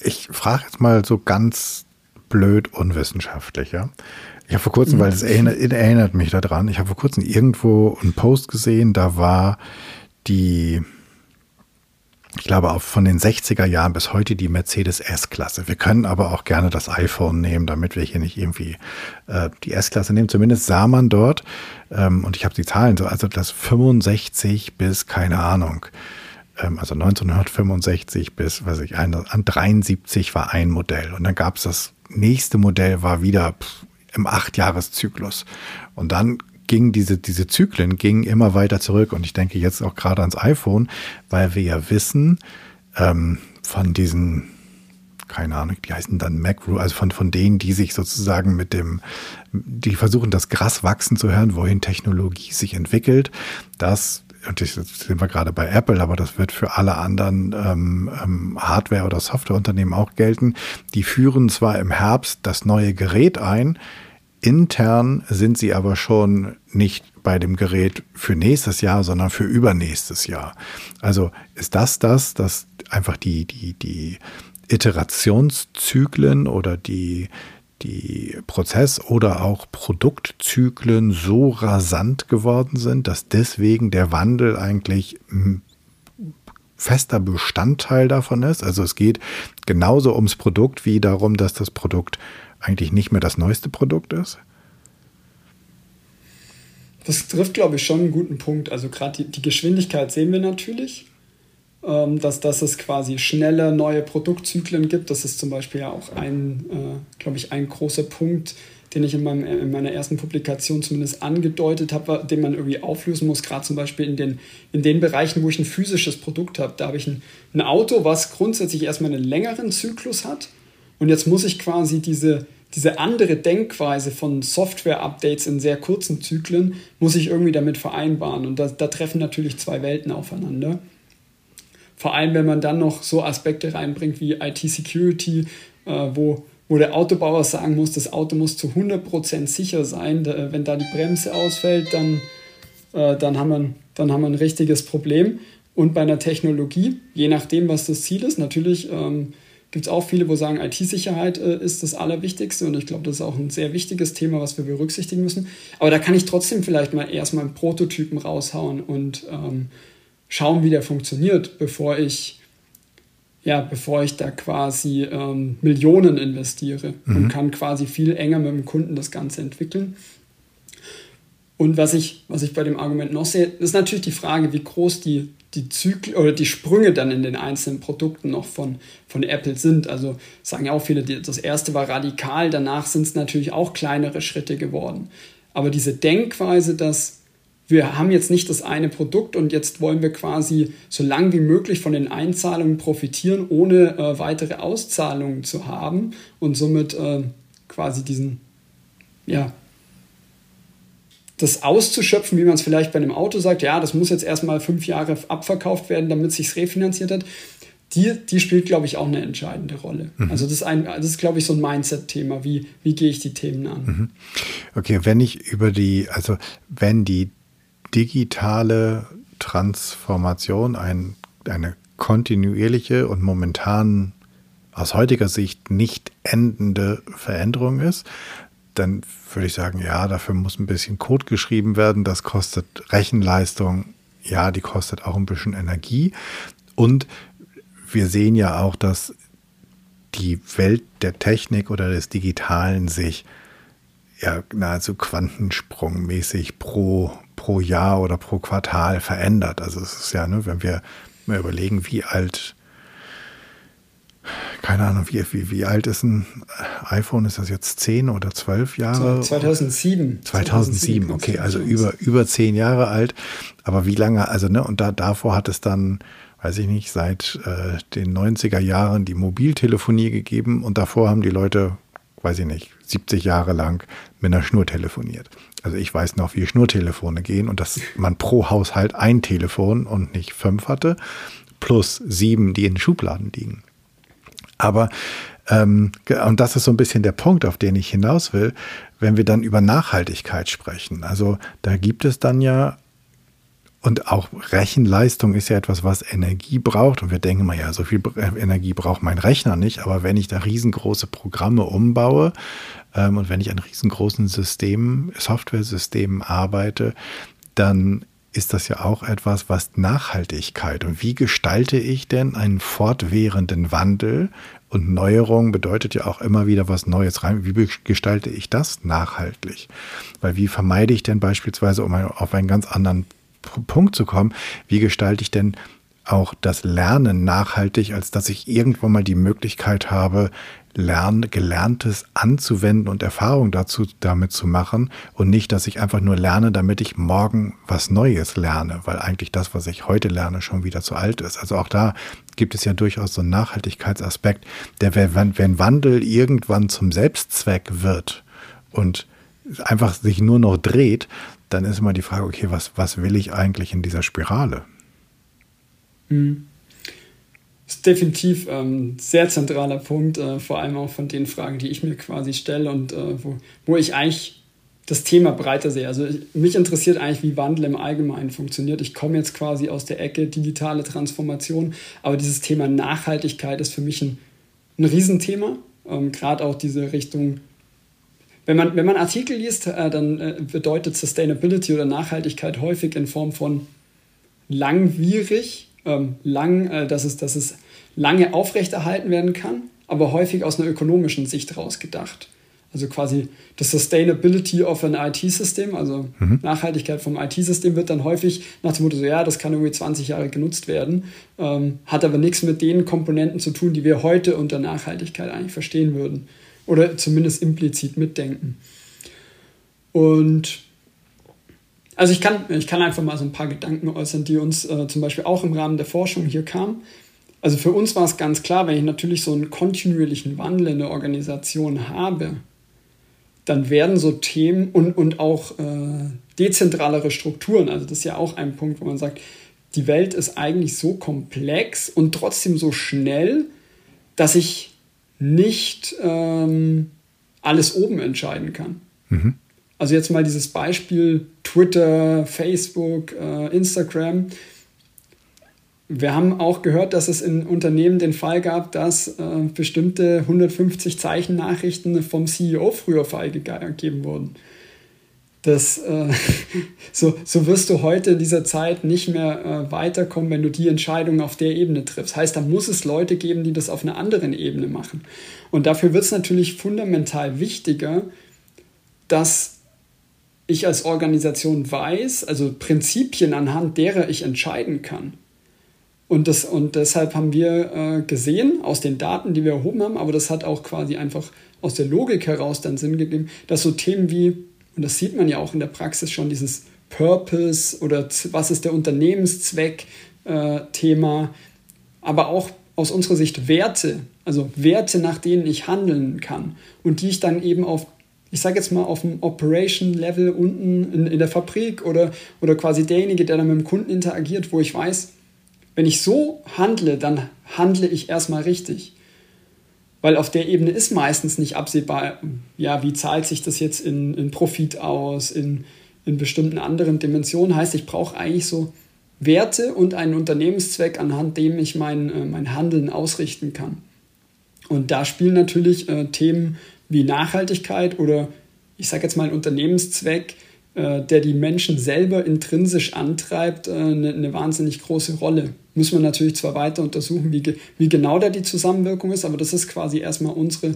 Ich frage jetzt mal so ganz blöd unwissenschaftlich, ja. Ich habe vor kurzem, mhm. weil es erinnert, erinnert mich daran, ich habe vor kurzem irgendwo einen Post gesehen, da war die ich glaube, auch von den 60er Jahren bis heute die Mercedes S-Klasse. Wir können aber auch gerne das iPhone nehmen, damit wir hier nicht irgendwie äh, die S-Klasse nehmen. Zumindest sah man dort, ähm, und ich habe die Zahlen so, also das 65 bis, keine Ahnung, ähm, also 1965 bis, weiß ich, ein, an 73 war ein Modell. Und dann gab es das nächste Modell, war wieder pff, im Achtjahreszyklus. Und dann ging diese, diese Zyklen gingen immer weiter zurück. Und ich denke jetzt auch gerade ans iPhone, weil wir ja wissen, ähm, von diesen, keine Ahnung, die heißen dann Mac, also von, von denen, die sich sozusagen mit dem, die versuchen, das Gras wachsen zu hören, wohin Technologie sich entwickelt, das und das sind wir gerade bei Apple, aber das wird für alle anderen ähm, ähm, Hardware- oder Softwareunternehmen auch gelten. Die führen zwar im Herbst das neue Gerät ein, Intern sind sie aber schon nicht bei dem Gerät für nächstes Jahr, sondern für übernächstes Jahr. Also ist das das, dass einfach die, die, die Iterationszyklen oder die, die Prozess- oder auch Produktzyklen so rasant geworden sind, dass deswegen der Wandel eigentlich fester Bestandteil davon ist. Also es geht genauso ums Produkt wie darum, dass das Produkt eigentlich nicht mehr das neueste Produkt ist? Das trifft, glaube ich, schon einen guten Punkt. Also gerade die, die, Geschwindigkeit sehen wir natürlich, dass, dass es quasi schnelle neue Produktzyklen gibt. Das ist zum Beispiel ja auch ein, äh, glaube ich, ein großer Punkt, den ich in, meinem, in meiner ersten Publikation zumindest angedeutet habe, den man irgendwie auflösen muss, gerade zum Beispiel in den, in den Bereichen, wo ich ein physisches Produkt habe. Da habe ich ein, ein Auto, was grundsätzlich erstmal einen längeren Zyklus hat. Und jetzt muss ich quasi diese, diese andere Denkweise von Software-Updates in sehr kurzen Zyklen muss ich irgendwie damit vereinbaren. Und da, da treffen natürlich zwei Welten aufeinander. Vor allem, wenn man dann noch so Aspekte reinbringt wie IT-Security, äh, wo, wo der Autobauer sagen muss, das Auto muss zu 100% sicher sein. Da, wenn da die Bremse ausfällt, dann, äh, dann, haben wir, dann haben wir ein richtiges Problem. Und bei einer Technologie, je nachdem, was das Ziel ist, natürlich ähm, gibt es auch viele, wo sagen, IT-Sicherheit äh, ist das Allerwichtigste und ich glaube, das ist auch ein sehr wichtiges Thema, was wir berücksichtigen müssen. Aber da kann ich trotzdem vielleicht mal erstmal einen Prototypen raushauen und ähm, schauen, wie der funktioniert, bevor ich ja, bevor ich da quasi ähm, Millionen investiere mhm. und kann quasi viel enger mit dem Kunden das Ganze entwickeln. Und was ich, was ich bei dem Argument noch sehe, ist natürlich die Frage, wie groß die die Zyklen oder die Sprünge dann in den einzelnen Produkten noch von, von Apple sind. Also sagen ja auch viele, das erste war radikal, danach sind es natürlich auch kleinere Schritte geworden. Aber diese Denkweise, dass wir haben jetzt nicht das eine Produkt und jetzt wollen wir quasi so lang wie möglich von den Einzahlungen profitieren, ohne äh, weitere Auszahlungen zu haben und somit äh, quasi diesen, ja, das auszuschöpfen, wie man es vielleicht bei einem Auto sagt, ja, das muss jetzt erstmal fünf Jahre abverkauft werden, damit es sich refinanziert hat, die, die spielt, glaube ich, auch eine entscheidende Rolle. Mhm. Also das ist, ein, das ist, glaube ich, so ein Mindset-Thema. Wie, wie gehe ich die Themen an? Mhm. Okay, wenn ich über die, also wenn die digitale Transformation ein, eine kontinuierliche und momentan aus heutiger Sicht nicht endende Veränderung ist, dann würde ich sagen, ja, dafür muss ein bisschen Code geschrieben werden. Das kostet Rechenleistung. Ja, die kostet auch ein bisschen Energie. Und wir sehen ja auch, dass die Welt der Technik oder des Digitalen sich ja nahezu quantensprungmäßig pro, pro Jahr oder pro Quartal verändert. Also es ist ja, ne, wenn wir mal überlegen, wie alt keine Ahnung, wie, wie, wie alt ist ein iPhone? Ist das jetzt zehn oder zwölf Jahre? 2007. 2007, okay, also über, über zehn Jahre alt. Aber wie lange, also, ne, und da, davor hat es dann, weiß ich nicht, seit äh, den 90er Jahren die Mobiltelefonie gegeben und davor haben die Leute, weiß ich nicht, 70 Jahre lang mit einer Schnur telefoniert. Also ich weiß noch, wie Schnurtelefone gehen und dass man pro Haushalt ein Telefon und nicht fünf hatte, plus sieben, die in den Schubladen liegen. Aber ähm, und das ist so ein bisschen der Punkt, auf den ich hinaus will, wenn wir dann über Nachhaltigkeit sprechen. Also da gibt es dann ja und auch Rechenleistung ist ja etwas, was Energie braucht. Und wir denken mal, ja, so viel Energie braucht mein Rechner nicht. Aber wenn ich da riesengroße Programme umbaue und wenn ich an riesengroßen Systemen, Software-Systemen arbeite, dann ist das ja auch etwas, was Nachhaltigkeit und wie gestalte ich denn einen fortwährenden Wandel und Neuerung bedeutet ja auch immer wieder was Neues rein. Wie gestalte ich das nachhaltig? Weil wie vermeide ich denn beispielsweise, um auf einen ganz anderen Punkt zu kommen, wie gestalte ich denn auch das Lernen nachhaltig, als dass ich irgendwann mal die Möglichkeit habe, Lern, Gelerntes anzuwenden und Erfahrung dazu damit zu machen und nicht, dass ich einfach nur lerne, damit ich morgen was Neues lerne, weil eigentlich das, was ich heute lerne, schon wieder zu alt ist. Also auch da gibt es ja durchaus so einen Nachhaltigkeitsaspekt, der, wenn, wenn Wandel irgendwann zum Selbstzweck wird und einfach sich nur noch dreht, dann ist immer die Frage, okay, was, was will ich eigentlich in dieser Spirale? Mhm ist definitiv ein ähm, sehr zentraler Punkt, äh, vor allem auch von den Fragen, die ich mir quasi stelle und äh, wo, wo ich eigentlich das Thema breiter sehe. Also ich, mich interessiert eigentlich, wie Wandel im Allgemeinen funktioniert. Ich komme jetzt quasi aus der Ecke digitale Transformation, aber dieses Thema Nachhaltigkeit ist für mich ein, ein Riesenthema. Ähm, Gerade auch diese Richtung, wenn man, wenn man Artikel liest, äh, dann äh, bedeutet Sustainability oder Nachhaltigkeit häufig in Form von langwierig ähm, lang, äh, dass, es, dass es lange aufrechterhalten werden kann, aber häufig aus einer ökonomischen Sicht rausgedacht. Also quasi das Sustainability of an IT-System, also mhm. Nachhaltigkeit vom IT-System wird dann häufig nach dem Motto so, ja, das kann irgendwie 20 Jahre genutzt werden, ähm, hat aber nichts mit den Komponenten zu tun, die wir heute unter Nachhaltigkeit eigentlich verstehen würden oder zumindest implizit mitdenken. Und also ich kann, ich kann einfach mal so ein paar Gedanken äußern, die uns äh, zum Beispiel auch im Rahmen der Forschung hier kamen. Also für uns war es ganz klar, wenn ich natürlich so einen kontinuierlichen Wandel in der Organisation habe, dann werden so Themen und, und auch äh, dezentralere Strukturen, also das ist ja auch ein Punkt, wo man sagt, die Welt ist eigentlich so komplex und trotzdem so schnell, dass ich nicht ähm, alles oben entscheiden kann. Mhm. Also jetzt mal dieses Beispiel Twitter, Facebook, äh, Instagram. Wir haben auch gehört, dass es in Unternehmen den Fall gab, dass äh, bestimmte 150 Zeichen Nachrichten vom CEO früher freigegeben wurden. Das, äh, so, so wirst du heute in dieser Zeit nicht mehr äh, weiterkommen, wenn du die Entscheidung auf der Ebene triffst. Heißt, da muss es Leute geben, die das auf einer anderen Ebene machen. Und dafür wird es natürlich fundamental wichtiger, dass ich als Organisation weiß, also Prinzipien, anhand derer ich entscheiden kann. Und, das, und deshalb haben wir äh, gesehen, aus den Daten, die wir erhoben haben, aber das hat auch quasi einfach aus der Logik heraus dann Sinn gegeben, dass so Themen wie, und das sieht man ja auch in der Praxis schon, dieses Purpose oder was ist der Unternehmenszweck äh, Thema, aber auch aus unserer Sicht Werte, also Werte, nach denen ich handeln kann und die ich dann eben auf ich sage jetzt mal, auf dem Operation-Level unten in, in der Fabrik oder, oder quasi derjenige, der dann mit dem Kunden interagiert, wo ich weiß, wenn ich so handle, dann handle ich erstmal richtig. Weil auf der Ebene ist meistens nicht absehbar, ja, wie zahlt sich das jetzt in, in Profit aus, in, in bestimmten anderen Dimensionen. Heißt, ich brauche eigentlich so Werte und einen Unternehmenszweck, anhand dem ich mein, äh, mein Handeln ausrichten kann. Und da spielen natürlich äh, Themen wie Nachhaltigkeit oder ich sage jetzt mal ein Unternehmenszweck, äh, der die Menschen selber intrinsisch antreibt, äh, eine, eine, wahnsinnig große Rolle. Muss man natürlich zwar weiter untersuchen, wie, wie genau da die Zusammenwirkung ist, aber das ist quasi erstmal unsere,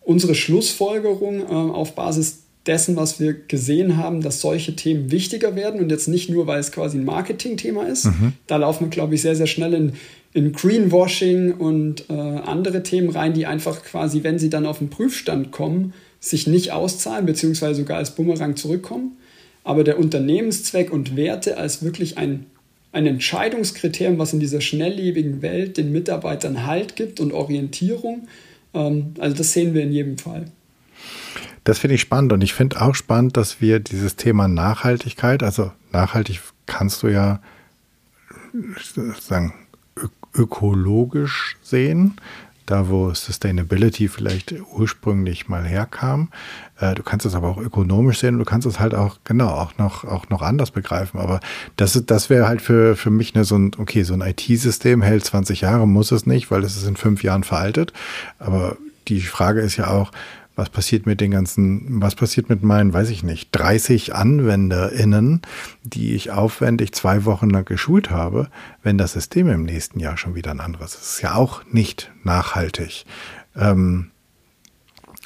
unsere Schlussfolgerung äh, auf Basis dessen, was wir gesehen haben, dass solche Themen wichtiger werden und jetzt nicht nur, weil es quasi ein Marketing-Thema ist. Mhm. Da laufen wir, glaube ich, sehr, sehr schnell in, in Greenwashing und äh, andere Themen rein, die einfach quasi, wenn sie dann auf den Prüfstand kommen, sich nicht auszahlen, beziehungsweise sogar als Bumerang zurückkommen. Aber der Unternehmenszweck und Werte als wirklich ein, ein Entscheidungskriterium, was in dieser schnelllebigen Welt den Mitarbeitern Halt gibt und Orientierung. Ähm, also das sehen wir in jedem Fall. Das finde ich spannend und ich finde auch spannend, dass wir dieses Thema Nachhaltigkeit, also nachhaltig kannst du ja sagen ökologisch sehen, da wo Sustainability vielleicht ursprünglich mal herkam. Äh, du kannst es aber auch ökonomisch sehen und du kannst es halt auch, genau, auch noch, auch noch anders begreifen. Aber das, das wäre halt für, für mich eine, so ein, okay, so ein IT-System hält 20 Jahre, muss es nicht, weil es ist in fünf Jahren veraltet. Aber die Frage ist ja auch, was passiert mit den ganzen, was passiert mit meinen, weiß ich nicht, 30 AnwenderInnen, die ich aufwendig zwei Wochen lang geschult habe, wenn das System im nächsten Jahr schon wieder ein anderes ist. Das ist ja auch nicht nachhaltig. Ähm,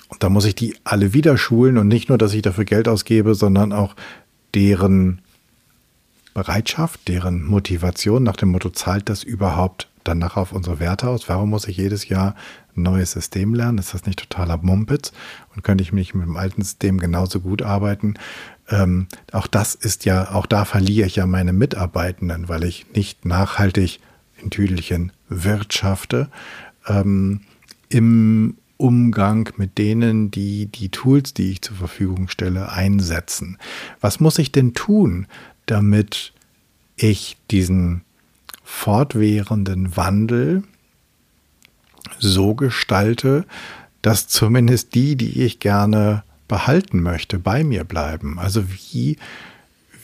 und da muss ich die alle wieder schulen und nicht nur, dass ich dafür Geld ausgebe, sondern auch deren Bereitschaft, deren Motivation nach dem Motto, zahlt das überhaupt dann nachher auf unsere Werte aus? Warum muss ich jedes Jahr ein neues System lernen? Ist das nicht totaler Mumpitz? Und könnte ich nicht mit dem alten System genauso gut arbeiten? Ähm, auch das ist ja, auch da verliere ich ja meine Mitarbeitenden, weil ich nicht nachhaltig in Tüdelchen wirtschafte. Ähm, Im Umgang mit denen, die die Tools, die ich zur Verfügung stelle, einsetzen. Was muss ich denn tun, damit ich diesen fortwährenden Wandel so gestalte, dass zumindest die, die ich gerne behalten möchte, bei mir bleiben. Also wie,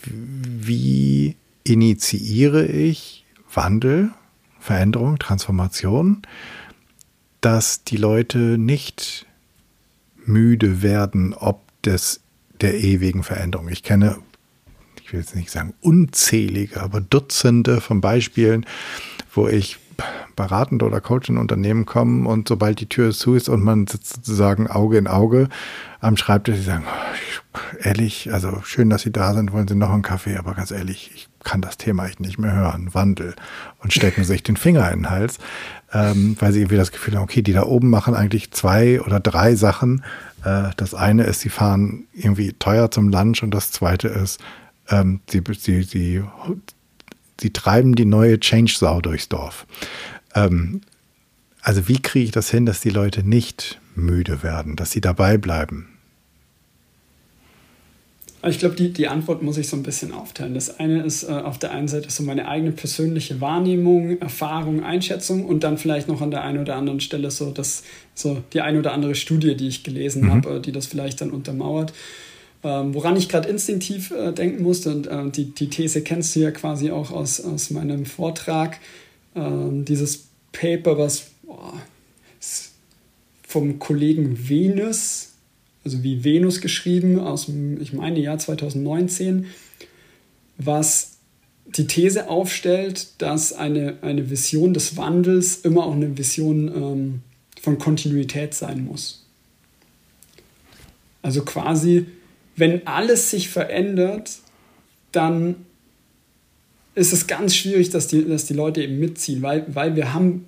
wie initiiere ich Wandel, Veränderung, Transformation, dass die Leute nicht müde werden, ob des der ewigen Veränderung. Ich kenne will jetzt nicht sagen unzählige, aber Dutzende von Beispielen, wo ich beratend oder Coach in Unternehmen komme und sobald die Tür zu ist und man sitzt sozusagen Auge in Auge am Schreibtisch, sie sagen, ehrlich, also schön, dass Sie da sind, wollen Sie noch einen Kaffee, aber ganz ehrlich, ich kann das Thema echt nicht mehr hören, Wandel. Und stecken sich den Finger in den Hals, ähm, weil sie irgendwie das Gefühl haben, okay, die da oben machen eigentlich zwei oder drei Sachen. Äh, das eine ist, sie fahren irgendwie teuer zum Lunch und das zweite ist, ähm, sie, sie, sie, sie treiben die neue Change-Sau durchs Dorf. Ähm, also wie kriege ich das hin, dass die Leute nicht müde werden, dass sie dabei bleiben? Ich glaube, die, die Antwort muss ich so ein bisschen aufteilen. Das eine ist äh, auf der einen Seite so meine eigene persönliche Wahrnehmung, Erfahrung, Einschätzung und dann vielleicht noch an der einen oder anderen Stelle so, das, so die eine oder andere Studie, die ich gelesen mhm. habe, die das vielleicht dann untermauert. Ähm, woran ich gerade instinktiv äh, denken musste, und äh, die, die These kennst du ja quasi auch aus, aus meinem Vortrag, ähm, dieses Paper, was boah, vom Kollegen Venus, also wie Venus geschrieben, aus dem, ich meine, Jahr 2019, was die These aufstellt, dass eine, eine Vision des Wandels immer auch eine Vision ähm, von Kontinuität sein muss. Also quasi wenn alles sich verändert, dann ist es ganz schwierig, dass die, dass die Leute eben mitziehen, weil, weil wir haben,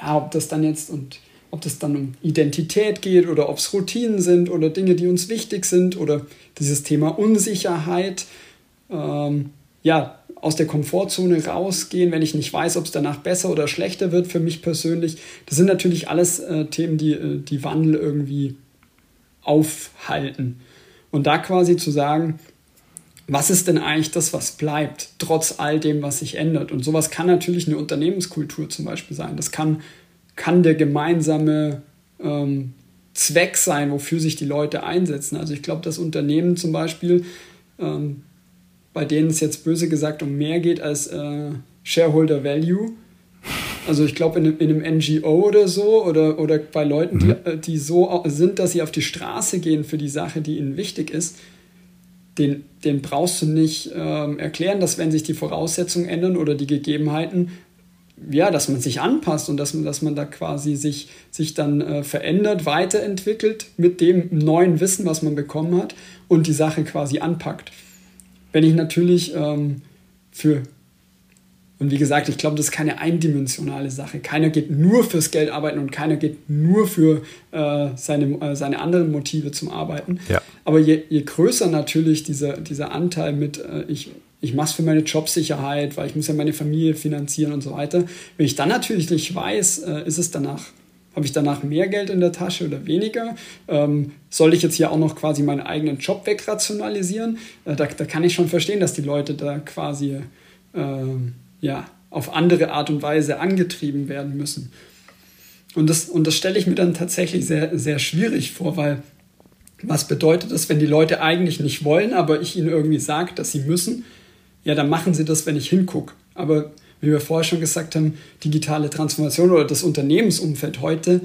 ja, ob das dann jetzt und ob das dann um Identität geht oder ob es Routinen sind oder Dinge, die uns wichtig sind oder dieses Thema Unsicherheit, ähm, ja, aus der Komfortzone rausgehen, wenn ich nicht weiß, ob es danach besser oder schlechter wird für mich persönlich. Das sind natürlich alles äh, Themen, die äh, die Wandel irgendwie aufhalten. Und da quasi zu sagen, was ist denn eigentlich das, was bleibt, trotz all dem, was sich ändert? Und sowas kann natürlich eine Unternehmenskultur zum Beispiel sein. Das kann, kann der gemeinsame ähm, Zweck sein, wofür sich die Leute einsetzen. Also ich glaube, dass Unternehmen zum Beispiel, ähm, bei denen es jetzt böse gesagt um mehr geht als äh, Shareholder Value, also ich glaube, in, in, einem NGO oder so oder, oder bei Leuten, die, mhm. Äh, die so sind, dass sie auf die Straße gehen für die Sache, die ihnen wichtig ist, den, den brauchst du nicht ähm, erklären, dass wenn sich die Voraussetzungen ändern oder die Gegebenheiten, ja, dass man sich anpasst und dass man, dass man da quasi sich, sich dann äh, verändert, weiterentwickelt mit dem neuen Wissen, was man bekommen hat und die Sache quasi anpackt. Wenn ich natürlich ähm, für und wie gesagt, ich glaube, das ist keine eindimensionale Sache. Keiner geht nur fürs Geld arbeiten und keiner geht nur für äh, seine, äh, seine anderen Motive zum Arbeiten. Ja. Aber je, je größer natürlich dieser, dieser Anteil mit, äh, ich, ich mache es für meine Jobsicherheit, weil ich muss ja meine Familie finanzieren und so weiter. Wenn ich dann natürlich nicht weiß, äh, ist es danach habe ich danach mehr Geld in der Tasche oder weniger? Ähm, soll ich jetzt hier auch noch quasi meinen eigenen Job wegrationalisieren? Äh, da, da kann ich schon verstehen, dass die Leute da quasi äh, ja, auf andere Art und Weise angetrieben werden müssen. Und das, und das stelle ich mir dann tatsächlich sehr, sehr schwierig vor, weil was bedeutet das, wenn die Leute eigentlich nicht wollen, aber ich ihnen irgendwie sage, dass sie müssen? Ja, dann machen sie das, wenn ich hingucke. Aber wie wir vorher schon gesagt haben, digitale Transformation oder das Unternehmensumfeld heute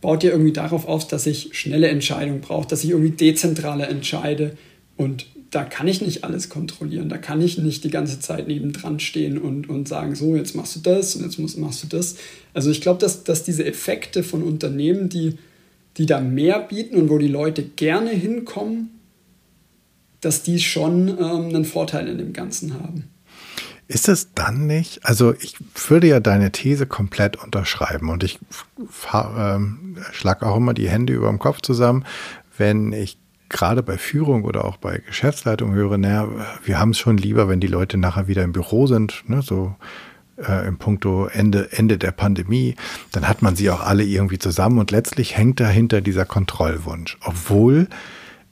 baut ja irgendwie darauf auf, dass ich schnelle Entscheidungen brauche, dass ich irgendwie dezentraler entscheide. Und da kann ich nicht alles kontrollieren. Da kann ich nicht die ganze Zeit nebendran stehen und, und sagen, so, jetzt machst du das und jetzt musst, machst du das. Also ich glaube, dass, dass diese Effekte von Unternehmen, die, die da mehr bieten und wo die Leute gerne hinkommen, dass die schon ähm, einen Vorteil in dem Ganzen haben. Ist es dann nicht, also ich würde ja deine These komplett unterschreiben und ich ähm, schlage auch immer die Hände über dem Kopf zusammen, wenn ich gerade bei Führung oder auch bei Geschäftsleitung höre, naja, wir haben es schon lieber, wenn die Leute nachher wieder im Büro sind, ne, so äh, im Punkto Ende, Ende der Pandemie, dann hat man sie auch alle irgendwie zusammen und letztlich hängt dahinter dieser Kontrollwunsch. Obwohl,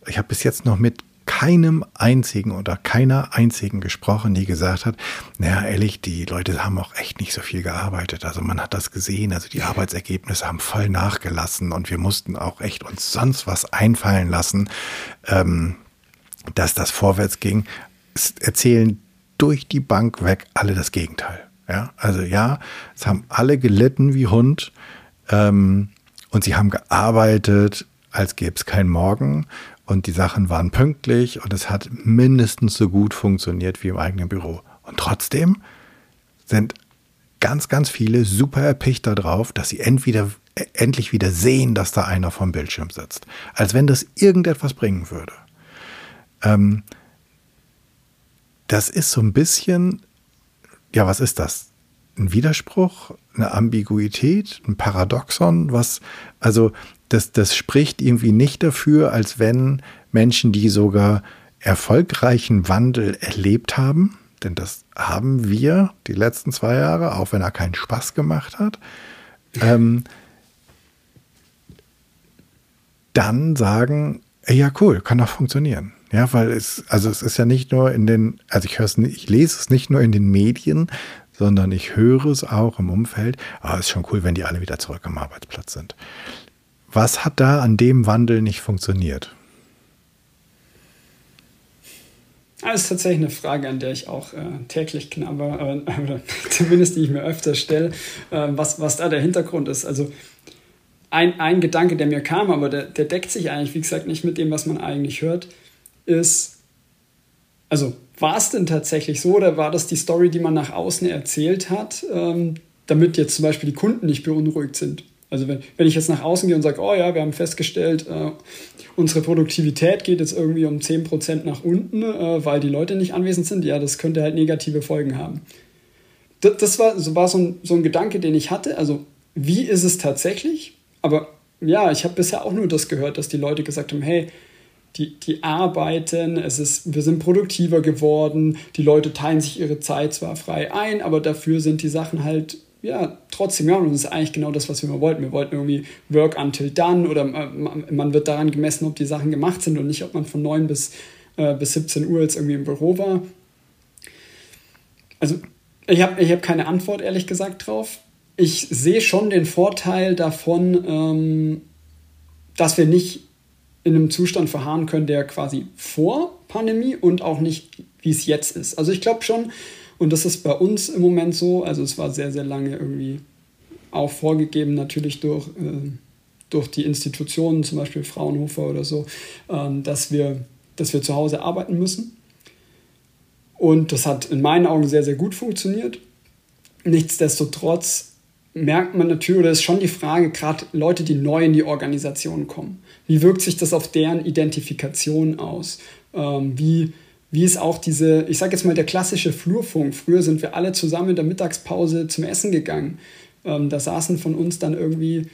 ich habe bis jetzt noch mit keinem einzigen oder keiner einzigen gesprochen, die gesagt hat, naja, ehrlich, die Leute haben auch echt nicht so viel gearbeitet. Also man hat das gesehen, also die Arbeitsergebnisse haben voll nachgelassen und wir mussten auch echt uns sonst was einfallen lassen, ähm, dass das vorwärts ging. Es erzählen durch die Bank weg alle das Gegenteil. Ja, also ja, es haben alle gelitten wie Hund ähm, und sie haben gearbeitet, als gäbe es kein Morgen und die Sachen waren pünktlich und es hat mindestens so gut funktioniert wie im eigenen Büro. Und trotzdem sind ganz, ganz viele super erpicht darauf, dass sie entweder, äh, endlich wieder sehen, dass da einer vom Bildschirm sitzt. Als wenn das irgendetwas bringen würde. Ähm, das ist so ein bisschen, ja, was ist das? Ein Widerspruch, eine Ambiguität, ein Paradoxon, was, also das, das spricht irgendwie nicht dafür, als wenn Menschen, die sogar erfolgreichen Wandel erlebt haben, denn das haben wir die letzten zwei Jahre, auch wenn er keinen Spaß gemacht hat, ähm, dann sagen, ja cool, kann doch funktionieren. Ja, weil es, also es ist ja nicht nur in den, also ich höre es ich lese es nicht nur in den Medien, sondern ich höre es auch im Umfeld. Aber es ist schon cool, wenn die alle wieder zurück am Arbeitsplatz sind. Was hat da an dem Wandel nicht funktioniert? Das ist tatsächlich eine Frage, an der ich auch äh, täglich knabber, äh, oder zumindest die ich mir öfter stelle, äh, was, was da der Hintergrund ist. Also ein, ein Gedanke, der mir kam, aber der, der deckt sich eigentlich, wie gesagt, nicht mit dem, was man eigentlich hört, ist, also war es denn tatsächlich so oder war das die Story, die man nach außen erzählt hat, ähm, damit jetzt zum Beispiel die Kunden nicht beunruhigt sind? Also wenn, wenn ich jetzt nach außen gehe und sage, oh ja, wir haben festgestellt, äh, unsere Produktivität geht jetzt irgendwie um 10% nach unten, äh, weil die Leute nicht anwesend sind, ja, das könnte halt negative Folgen haben. Das, das war, so, war so, ein, so ein Gedanke, den ich hatte. Also wie ist es tatsächlich? Aber ja, ich habe bisher auch nur das gehört, dass die Leute gesagt haben, hey, die, die arbeiten, es ist, wir sind produktiver geworden, die Leute teilen sich ihre Zeit zwar frei ein, aber dafür sind die Sachen halt ja, trotzdem, ja, und das ist eigentlich genau das, was wir wollten. Wir wollten irgendwie Work until done oder man wird daran gemessen, ob die Sachen gemacht sind und nicht, ob man von 9 bis, äh, bis 17 Uhr jetzt irgendwie im Büro war. Also, ich habe ich hab keine Antwort, ehrlich gesagt, drauf. Ich sehe schon den Vorteil davon, ähm, dass wir nicht in einem Zustand verharren können, der quasi vor Pandemie und auch nicht, wie es jetzt ist. Also ich glaube schon, und das ist bei uns im Moment so. Also es war sehr, sehr lange irgendwie auch vorgegeben, natürlich durch, äh, durch die Institutionen, zum Beispiel Fraunhofer oder so, ähm, dass, wir, dass wir zu Hause arbeiten müssen. Und das hat in meinen Augen sehr, sehr gut funktioniert. Nichtsdestotrotz merkt man natürlich, oder ist schon die Frage, gerade Leute, die neu in die Organisation kommen, wie wirkt sich das auf deren Identifikation aus? Ähm, wie wie ist auch diese, ich sage jetzt mal, der klassische Flurfunk. Früher sind wir alle zusammen in der Mittagspause zum Essen gegangen. Ähm, da saßen von uns dann irgendwie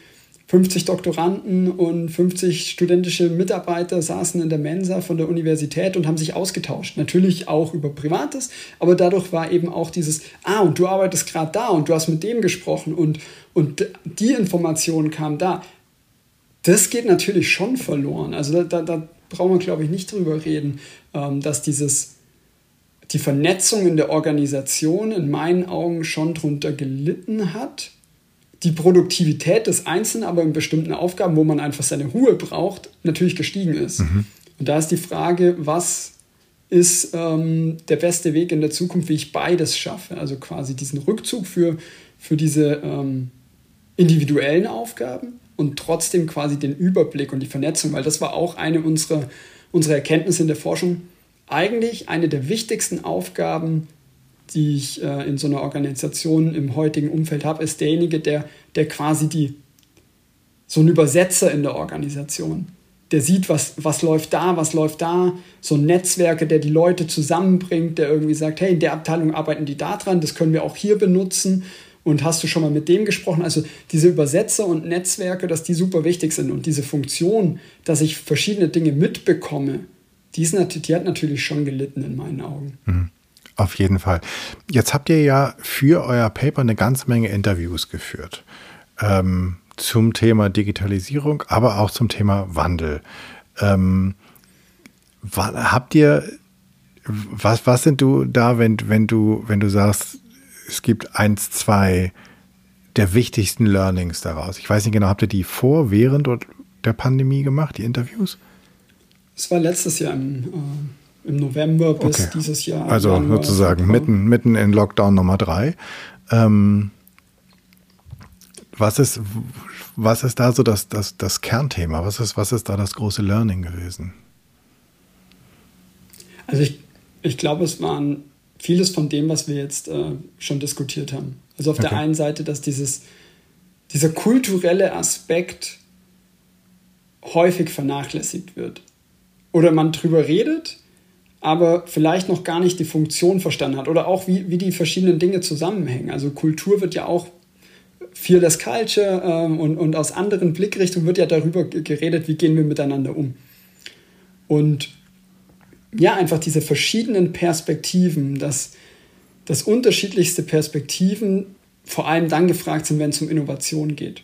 50 Doktoranden und 50 studentische Mitarbeiter saßen in der Mensa von der Universität und haben sich ausgetauscht. Natürlich auch über Privates, aber dadurch war eben auch dieses, ah, und du arbeitest gerade da und du hast mit dem gesprochen und, und die Information kam da. Das geht natürlich schon verloren. Also da, da, brauchen wir, glaube ich, nicht drüber reden, ähm, dass dieses, die Vernetzung in der Organisation in meinen Augen schon darunter gelitten hat die Produktivität des Einzelnen aber in bestimmten Aufgaben, wo man einfach seine Ruhe braucht, natürlich gestiegen ist. Mhm. Und da ist die Frage, was ist ähm, der beste Weg in der Zukunft, wie ich beides schaffe? Also quasi diesen Rückzug für, für diese ähm, individuellen Aufgaben und trotzdem quasi den Überblick und die Vernetzung, weil das war auch eine unserer, unserer Erkenntnisse in der Forschung. Eigentlich eine der wichtigsten Aufgaben die ich äh, in so einer Organisation im heutigen Umfeld habe, ist derjenige, der, der quasi die, so ein Übersetzer in der Organisation. Der sieht, was, was läuft da, was läuft da, so Netzwerke, der die Leute zusammenbringt, der irgendwie sagt, hey, in der Abteilung arbeiten die da dran, das können wir auch hier benutzen. Und hast du schon mal mit dem gesprochen? Also diese Übersetzer und Netzwerke, dass die super wichtig sind und diese Funktion, dass ich verschiedene Dinge mitbekomme, die, ist, die hat natürlich schon gelitten in meinen Augen. Mhm. Auf jeden Fall. Jetzt habt ihr ja für euer Paper eine ganze Menge Interviews geführt ähm, zum Thema Digitalisierung, aber auch zum Thema Wandel. Ähm, habt ihr, was, was sind du da, wenn, wenn du, wenn du sagst, es gibt eins, zwei der wichtigsten Learnings daraus? Ich weiß nicht genau, habt ihr die vor, während der Pandemie gemacht, die Interviews? Es war letztes Jahr im äh im November bis okay. dieses Jahr. Also Januar, sozusagen mitten, mitten in Lockdown Nummer drei. Ähm, was ist, was ist da so das, das, das Kernthema? Was ist, was ist da das große Learning gewesen? Also ich, ich glaube, es waren vieles von dem, was wir jetzt äh, schon diskutiert haben. Also auf okay. der einen Seite, dass dieses, dieser kulturelle Aspekt häufig vernachlässigt wird. Oder man drüber redet, aber vielleicht noch gar nicht die Funktion verstanden hat oder auch wie, wie die verschiedenen Dinge zusammenhängen. Also Kultur wird ja auch Fearless Culture ähm, und, und aus anderen Blickrichtungen wird ja darüber geredet, wie gehen wir miteinander um. Und ja, einfach diese verschiedenen Perspektiven, dass, dass unterschiedlichste Perspektiven vor allem dann gefragt sind, wenn es um Innovation geht.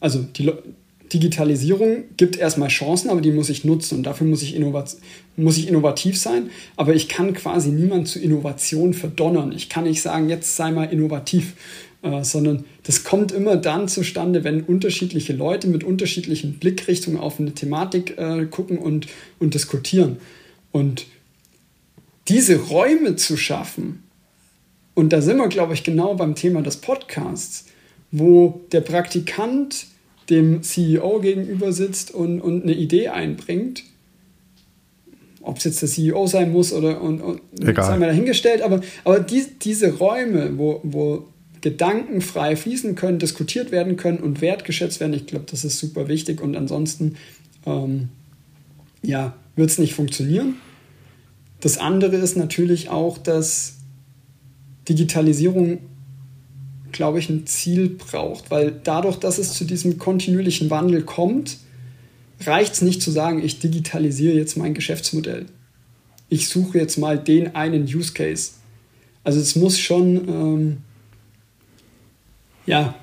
Also die, Digitalisierung gibt erstmal Chancen, aber die muss ich nutzen und dafür muss ich, muss ich innovativ sein. Aber ich kann quasi niemand zu Innovation verdonnern. Ich kann nicht sagen, jetzt sei mal innovativ, äh, sondern das kommt immer dann zustande, wenn unterschiedliche Leute mit unterschiedlichen Blickrichtungen auf eine Thematik äh, gucken und, und diskutieren. Und diese Räume zu schaffen, und da sind wir, glaube ich, genau beim Thema des Podcasts, wo der Praktikant dem CEO gegenüber sitzt und, und eine Idee einbringt. Ob es jetzt der CEO sein muss oder und, und sei mal dahingestellt, aber, aber die, diese Räume, wo, wo Gedanken frei fließen können, diskutiert werden können und wertgeschätzt werden, ich glaube, das ist super wichtig und ansonsten ähm, ja, wird es nicht funktionieren. Das andere ist natürlich auch, dass Digitalisierung glaube ich, ein Ziel braucht, weil dadurch, dass es zu diesem kontinuierlichen Wandel kommt, reicht es nicht zu sagen, ich digitalisiere jetzt mein Geschäftsmodell. Ich suche jetzt mal den einen Use Case. Also es muss schon, ähm, ja,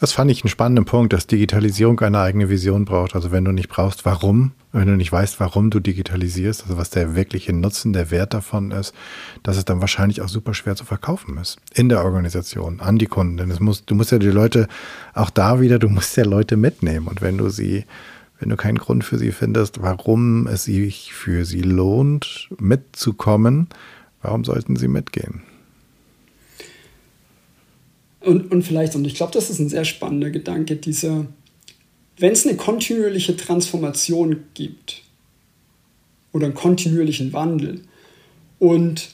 das fand ich einen spannenden Punkt, dass Digitalisierung eine eigene Vision braucht. Also wenn du nicht brauchst, warum, wenn du nicht weißt, warum du digitalisierst, also was der wirkliche Nutzen, der Wert davon ist, dass es dann wahrscheinlich auch super schwer zu verkaufen ist. In der Organisation, an die Kunden. Denn es muss, du musst ja die Leute, auch da wieder, du musst ja Leute mitnehmen. Und wenn du sie, wenn du keinen Grund für sie findest, warum es sich für sie lohnt, mitzukommen, warum sollten sie mitgehen? Und, und vielleicht, und ich glaube, das ist ein sehr spannender Gedanke, dieser, wenn es eine kontinuierliche Transformation gibt oder einen kontinuierlichen Wandel und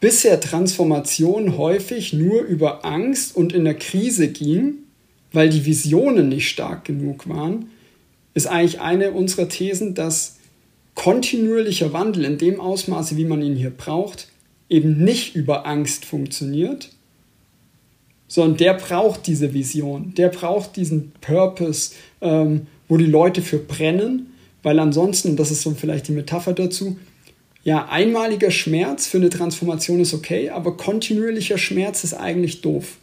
bisher Transformation häufig nur über Angst und in der Krise ging, weil die Visionen nicht stark genug waren, ist eigentlich eine unserer Thesen, dass kontinuierlicher Wandel in dem Ausmaße, wie man ihn hier braucht, eben nicht über Angst funktioniert, sondern der braucht diese Vision, der braucht diesen Purpose, ähm, wo die Leute für brennen, weil ansonsten, das ist so vielleicht die Metapher dazu, ja, einmaliger Schmerz für eine Transformation ist okay, aber kontinuierlicher Schmerz ist eigentlich doof.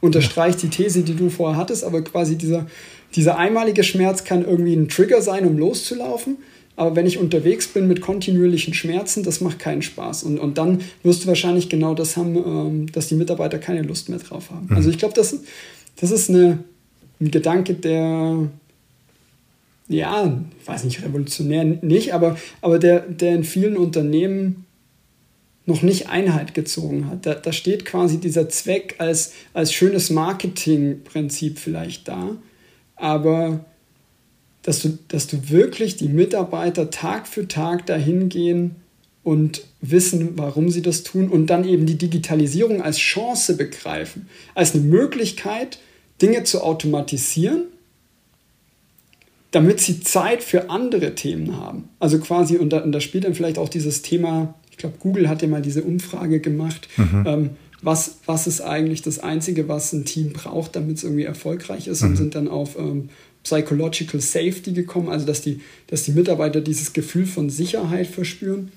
Unterstreicht die These, die du vorher hattest, aber quasi dieser, dieser einmalige Schmerz kann irgendwie ein Trigger sein, um loszulaufen. Aber wenn ich unterwegs bin mit kontinuierlichen Schmerzen, das macht keinen Spaß. Und, und dann wirst du wahrscheinlich genau das haben, ähm, dass die Mitarbeiter keine Lust mehr drauf haben. Mhm. Also ich glaube, das, das ist eine, ein Gedanke, der, ja, ich weiß nicht, revolutionär nicht, aber, aber der, der in vielen Unternehmen noch nicht Einheit gezogen hat. Da, da steht quasi dieser Zweck als, als schönes Marketingprinzip vielleicht da, aber dass du, dass du wirklich die Mitarbeiter Tag für Tag dahin gehen und wissen, warum sie das tun und dann eben die Digitalisierung als Chance begreifen, als eine Möglichkeit, Dinge zu automatisieren damit sie Zeit für andere Themen haben. Also quasi, und da, und da spielt dann vielleicht auch dieses Thema, ich glaube, Google hat ja mal diese Umfrage gemacht, mhm. ähm, was, was ist eigentlich das Einzige, was ein Team braucht, damit es irgendwie erfolgreich ist, mhm. und sind dann auf ähm, Psychological Safety gekommen, also dass die, dass die Mitarbeiter dieses Gefühl von Sicherheit verspüren.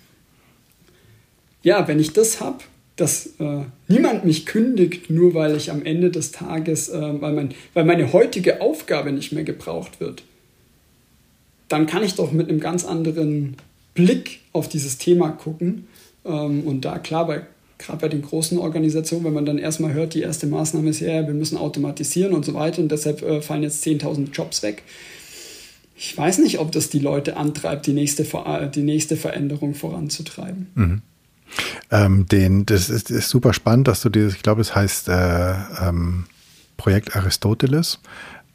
Ja, wenn ich das habe, dass äh, niemand mich kündigt, nur weil ich am Ende des Tages, äh, weil, mein, weil meine heutige Aufgabe nicht mehr gebraucht wird, dann kann ich doch mit einem ganz anderen Blick auf dieses Thema gucken. Ähm, und da klar, bei, gerade bei den großen Organisationen, wenn man dann erstmal hört, die erste Maßnahme ist, ja, wir müssen automatisieren und so weiter und deshalb äh, fallen jetzt 10.000 Jobs weg. Ich weiß nicht, ob das die Leute antreibt, die nächste, äh, die nächste Veränderung voranzutreiben. Mhm. Ähm, den, das ist, ist, super spannend, dass du dieses, ich glaube, es heißt äh, ähm, Projekt Aristoteles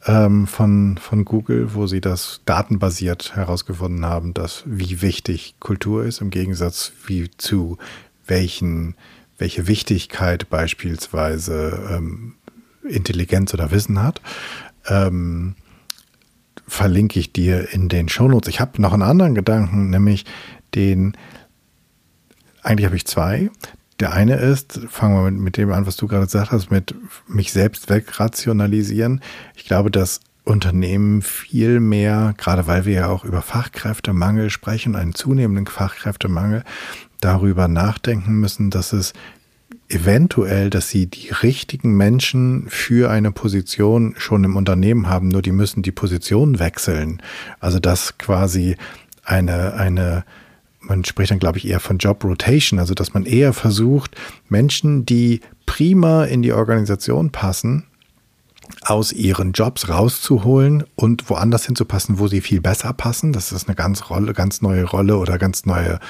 ähm, von, von Google, wo sie das datenbasiert herausgefunden haben, dass wie wichtig Kultur ist, im Gegensatz wie zu welchen, welche Wichtigkeit beispielsweise ähm, Intelligenz oder Wissen hat. Ähm, verlinke ich dir in den Shownotes. Ich habe noch einen anderen Gedanken, nämlich den, eigentlich habe ich zwei. Der eine ist, fangen wir mit, mit dem an, was du gerade gesagt hast, mit mich selbst wegrationalisieren. Ich glaube, dass Unternehmen viel mehr, gerade weil wir ja auch über Fachkräftemangel sprechen, einen zunehmenden Fachkräftemangel, darüber nachdenken müssen, dass es eventuell, dass sie die richtigen Menschen für eine Position schon im Unternehmen haben, nur die müssen die Position wechseln. Also dass quasi eine, eine man spricht dann, glaube ich, eher von Job Rotation, also dass man eher versucht, Menschen, die prima in die Organisation passen, aus ihren Jobs rauszuholen und woanders hinzupassen, wo sie viel besser passen. Das ist eine ganz Rolle, ganz neue Rolle oder ganz neue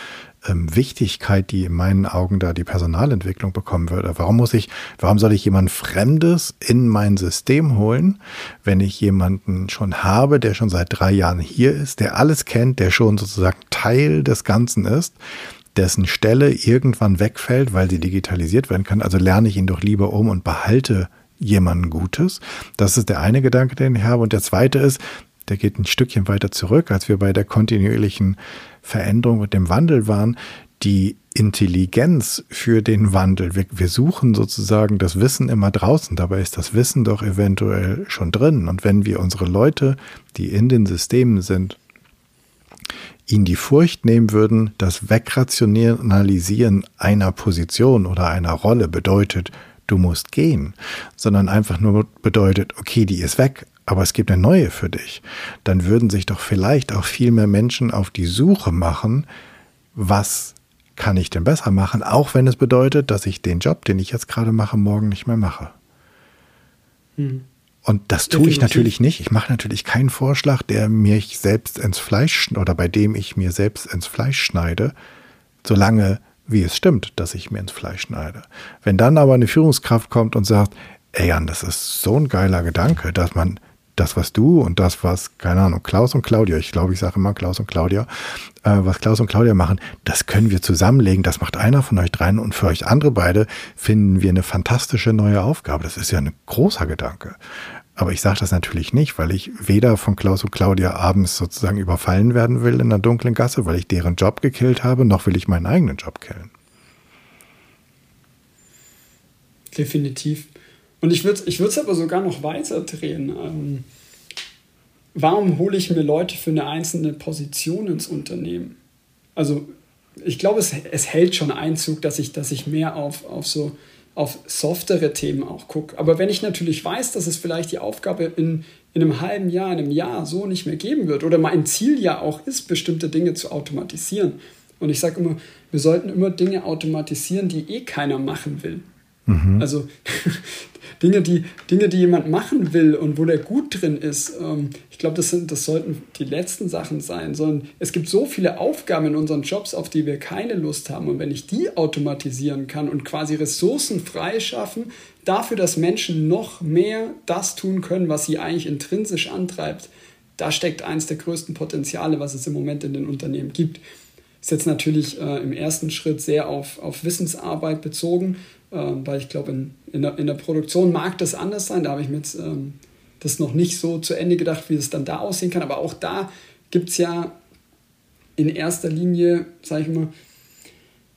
ähm, Wichtigkeit, die in meinen Augen da die Personalentwicklung bekommen würde. Warum muss ich, warum soll ich jemand Fremdes in mein System holen, wenn ich jemanden schon habe, der schon seit drei Jahren hier ist, der alles kennt, der schon sozusagen Teil des Ganzen ist, dessen Stelle irgendwann wegfällt, weil sie digitalisiert werden kann. Also lerne ich ihn doch lieber um und behalte jemanden Gutes. Das ist der eine Gedanke, den ich habe. Und der zweite ist, der geht ein Stückchen weiter zurück, als wir bei der kontinuierlichen Veränderung und dem Wandel waren, die Intelligenz für den Wandel. Wir, wir, suchen sozusagen das Wissen immer draußen, dabei ist das Wissen doch eventuell schon drin. Und wenn wir unsere Leute, die in den Systemen sind, ihnen die Furcht nehmen würden, das Wegrationalisieren einer Position oder einer Rolle bedeutet, du musst gehen, sondern einfach nur bedeutet, okay, die ist weg, aber es gibt eine neue für dich, dann würden sich doch vielleicht auch viel mehr Menschen auf die Suche machen, was kann ich denn besser machen, auch wenn es bedeutet, dass ich den Job, den ich jetzt gerade mache, morgen nicht mehr mache. Hm. Und das tue ich natürlich nicht. Ich mache natürlich keinen Vorschlag, der mir selbst ins Fleisch oder bei dem ich mir selbst ins Fleisch schneide, solange wie es stimmt, dass ich mir ins Fleisch schneide. Wenn dann aber eine Führungskraft kommt und sagt, ey Jan, das ist so ein geiler Gedanke, dass man das, was du und das, was, keine Ahnung, Klaus und Claudia, ich glaube, ich sage immer Klaus und Claudia, äh, was Klaus und Claudia machen, das können wir zusammenlegen, das macht einer von euch dreien und für euch andere beide finden wir eine fantastische neue Aufgabe. Das ist ja ein großer Gedanke. Aber ich sage das natürlich nicht, weil ich weder von Klaus und Claudia abends sozusagen überfallen werden will in einer dunklen Gasse, weil ich deren Job gekillt habe, noch will ich meinen eigenen Job killen. Definitiv. Und ich würde es ich aber sogar noch weiter drehen. Ähm, warum hole ich mir Leute für eine einzelne Position ins Unternehmen? Also ich glaube, es, es hält schon Einzug, dass ich, dass ich mehr auf, auf so auf softere Themen auch gucke. Aber wenn ich natürlich weiß, dass es vielleicht die Aufgabe in, in einem halben Jahr, in einem Jahr so nicht mehr geben wird oder mein Ziel ja auch ist, bestimmte Dinge zu automatisieren. Und ich sage immer, wir sollten immer Dinge automatisieren, die eh keiner machen will. Mhm. Also Dinge, die, Dinge, die jemand machen will und wo der gut drin ist, ähm, ich glaube, das, das sollten die letzten Sachen sein, sondern es gibt so viele Aufgaben in unseren Jobs, auf die wir keine Lust haben. Und wenn ich die automatisieren kann und quasi Ressourcen freischaffen, dafür, dass Menschen noch mehr das tun können, was sie eigentlich intrinsisch antreibt, da steckt eines der größten Potenziale, was es im Moment in den Unternehmen gibt. Ist jetzt natürlich äh, im ersten Schritt sehr auf, auf Wissensarbeit bezogen, äh, weil ich glaube, in, in, der, in der Produktion mag das anders sein. Da habe ich mir jetzt ähm, das noch nicht so zu Ende gedacht, wie es dann da aussehen kann. Aber auch da gibt es ja in erster Linie, sage ich mal,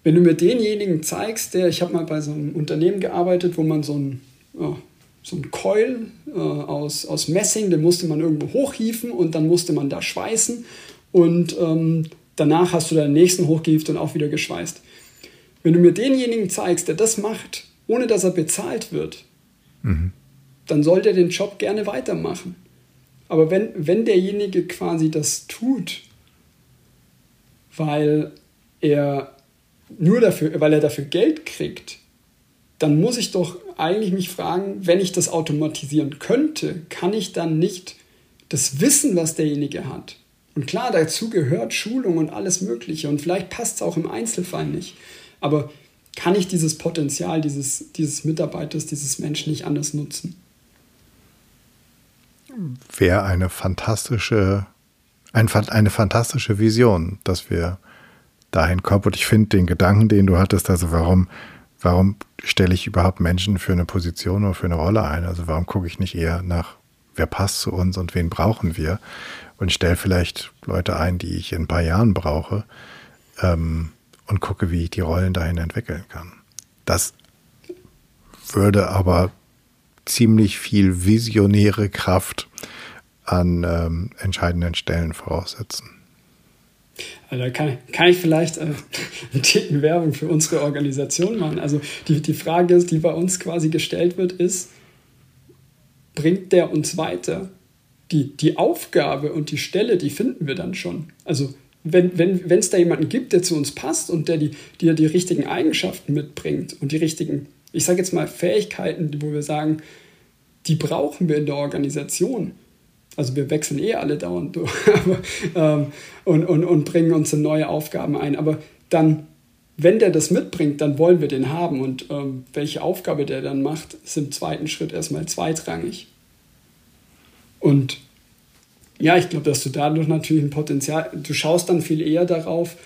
wenn du mir denjenigen zeigst, der, ich habe mal bei so einem Unternehmen gearbeitet, wo man so ein, ja, so ein Coil äh, aus, aus Messing, den musste man irgendwo hochhieven und dann musste man da schweißen und ähm, danach hast du den nächsten hochgehieft und auch wieder geschweißt. Wenn du mir denjenigen zeigst, der das macht, ohne dass er bezahlt wird, mhm. dann soll der den Job gerne weitermachen. Aber wenn, wenn derjenige quasi das tut, weil er nur dafür, weil er dafür Geld kriegt, dann muss ich doch eigentlich mich fragen, wenn ich das automatisieren könnte, kann ich dann nicht das Wissen, was derjenige hat. Und klar, dazu gehört Schulung und alles Mögliche. Und vielleicht passt es auch im Einzelfall nicht. Aber kann ich dieses Potenzial dieses, dieses Mitarbeiters, dieses Menschen nicht anders nutzen? Wäre eine fantastische, ein, eine fantastische Vision, dass wir dahin kommen. Und ich finde den Gedanken, den du hattest, also warum, warum stelle ich überhaupt Menschen für eine Position oder für eine Rolle ein? Also warum gucke ich nicht eher nach, wer passt zu uns und wen brauchen wir? Und stelle vielleicht Leute ein, die ich in ein paar Jahren brauche. Ähm, und gucke, wie ich die Rollen dahin entwickeln kann. Das würde aber ziemlich viel visionäre Kraft an ähm, entscheidenden Stellen voraussetzen. Also da kann, kann ich vielleicht äh, einen Werbung für unsere Organisation machen. Also die, die Frage, die bei uns quasi gestellt wird, ist, bringt der uns weiter? Die, die Aufgabe und die Stelle, die finden wir dann schon. Also wenn es wenn, da jemanden gibt, der zu uns passt und der die, die, die richtigen Eigenschaften mitbringt und die richtigen, ich sage jetzt mal, Fähigkeiten, wo wir sagen, die brauchen wir in der Organisation. Also wir wechseln eh alle dauernd durch ähm, und, und, und bringen uns in neue Aufgaben ein. Aber dann, wenn der das mitbringt, dann wollen wir den haben. Und ähm, welche Aufgabe der dann macht, ist im zweiten Schritt erstmal zweitrangig. Und ja, ich glaube, dass du dadurch natürlich ein Potenzial, du schaust dann viel eher darauf,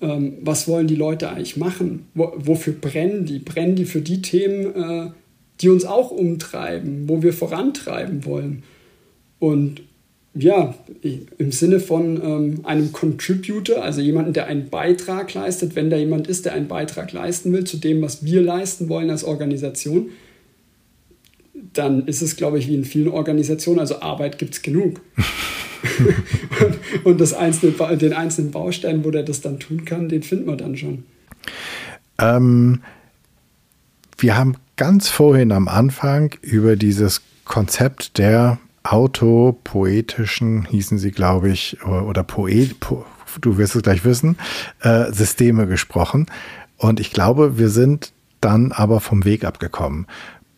ähm, was wollen die Leute eigentlich machen? Wo, wofür brennen die? Brennen die für die Themen, äh, die uns auch umtreiben, wo wir vorantreiben wollen? Und ja, im Sinne von ähm, einem Contributor, also jemanden, der einen Beitrag leistet, wenn da jemand ist, der einen Beitrag leisten will zu dem, was wir leisten wollen als Organisation, dann ist es, glaube ich, wie in vielen Organisationen, also Arbeit gibt es genug. und, und das einzelne, den einzelnen Baustein, wo der das dann tun kann, den finden wir dann schon. Ähm, wir haben ganz vorhin am Anfang über dieses Konzept der autopoetischen, hießen sie, glaube ich, oder Poet, po, du wirst es gleich wissen, äh, Systeme gesprochen. Und ich glaube, wir sind dann aber vom Weg abgekommen.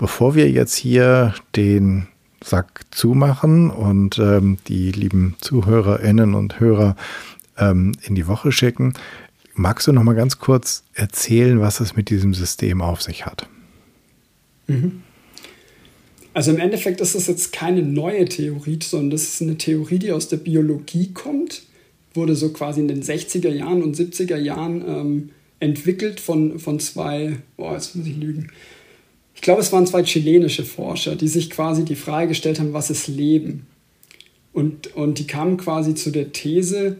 Bevor wir jetzt hier den Sack zumachen und ähm, die lieben Zuhörerinnen und Hörer ähm, in die Woche schicken, magst du noch mal ganz kurz erzählen, was es mit diesem System auf sich hat? Mhm. Also im Endeffekt ist das jetzt keine neue Theorie, sondern das ist eine Theorie, die aus der Biologie kommt, wurde so quasi in den 60er Jahren und 70er Jahren ähm, entwickelt von, von zwei, boah, jetzt muss ich lügen, ich glaube, es waren zwei chilenische Forscher, die sich quasi die Frage gestellt haben, was ist Leben? Und, und die kamen quasi zu der These,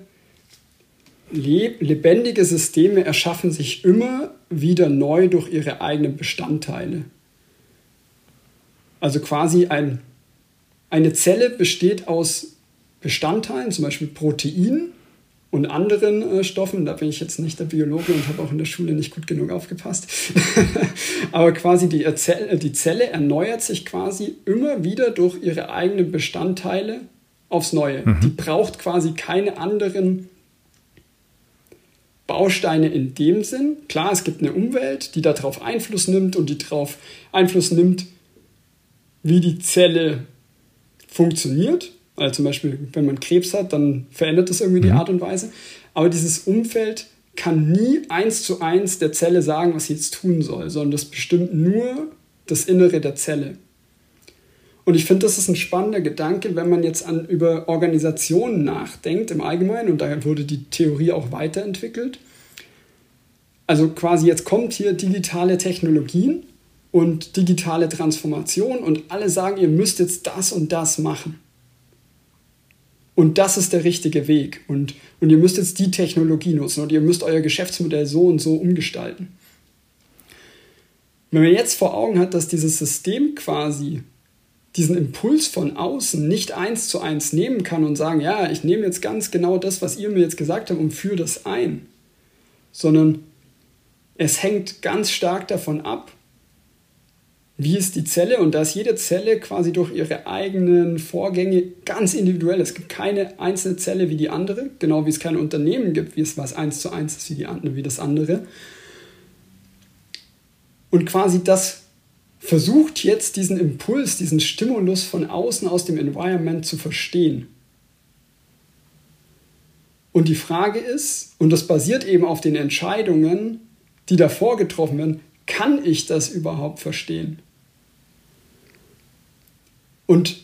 lebendige Systeme erschaffen sich immer wieder neu durch ihre eigenen Bestandteile. Also quasi ein, eine Zelle besteht aus Bestandteilen, zum Beispiel Proteinen und anderen äh, Stoffen. Da bin ich jetzt nicht der Biologe und habe auch in der Schule nicht gut genug aufgepasst. Aber quasi die, Zelle, die Zelle erneuert sich quasi immer wieder durch ihre eigenen Bestandteile aufs Neue. Mhm. Die braucht quasi keine anderen Bausteine in dem Sinn. Klar, es gibt eine Umwelt, die darauf Einfluss nimmt und die darauf Einfluss nimmt, wie die Zelle funktioniert. Also zum Beispiel, wenn man Krebs hat, dann verändert das irgendwie mhm. die Art und Weise. Aber dieses Umfeld kann nie eins zu eins der Zelle sagen, was sie jetzt tun soll, sondern das bestimmt nur das Innere der Zelle. Und ich finde, das ist ein spannender Gedanke, wenn man jetzt an, über Organisationen nachdenkt im Allgemeinen. Und daher wurde die Theorie auch weiterentwickelt. Also quasi jetzt kommt hier digitale Technologien und digitale Transformation und alle sagen, ihr müsst jetzt das und das machen. Und das ist der richtige Weg. Und, und ihr müsst jetzt die Technologie nutzen und ihr müsst euer Geschäftsmodell so und so umgestalten. Wenn man jetzt vor Augen hat, dass dieses System quasi diesen Impuls von außen nicht eins zu eins nehmen kann und sagen, ja, ich nehme jetzt ganz genau das, was ihr mir jetzt gesagt habt und führe das ein, sondern es hängt ganz stark davon ab, wie ist die Zelle und da ist jede Zelle quasi durch ihre eigenen Vorgänge ganz individuell. Es gibt keine einzelne Zelle wie die andere, genau wie es keine Unternehmen gibt, wie es was eins zu eins ist wie, die, wie das andere. Und quasi das versucht jetzt diesen Impuls, diesen Stimulus von außen aus dem Environment zu verstehen. Und die Frage ist, und das basiert eben auf den Entscheidungen, die davor getroffen werden, kann ich das überhaupt verstehen? Und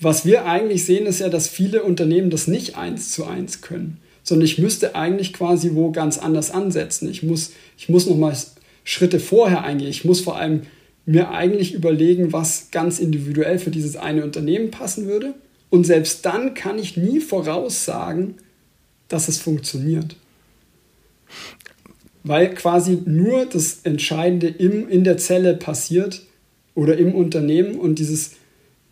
was wir eigentlich sehen, ist ja, dass viele Unternehmen das nicht eins zu eins können, sondern ich müsste eigentlich quasi wo ganz anders ansetzen. Ich muss, ich muss nochmal Schritte vorher eingehen. Ich muss vor allem mir eigentlich überlegen, was ganz individuell für dieses eine Unternehmen passen würde. Und selbst dann kann ich nie voraussagen, dass es funktioniert. Weil quasi nur das Entscheidende im, in der Zelle passiert oder im Unternehmen und dieses,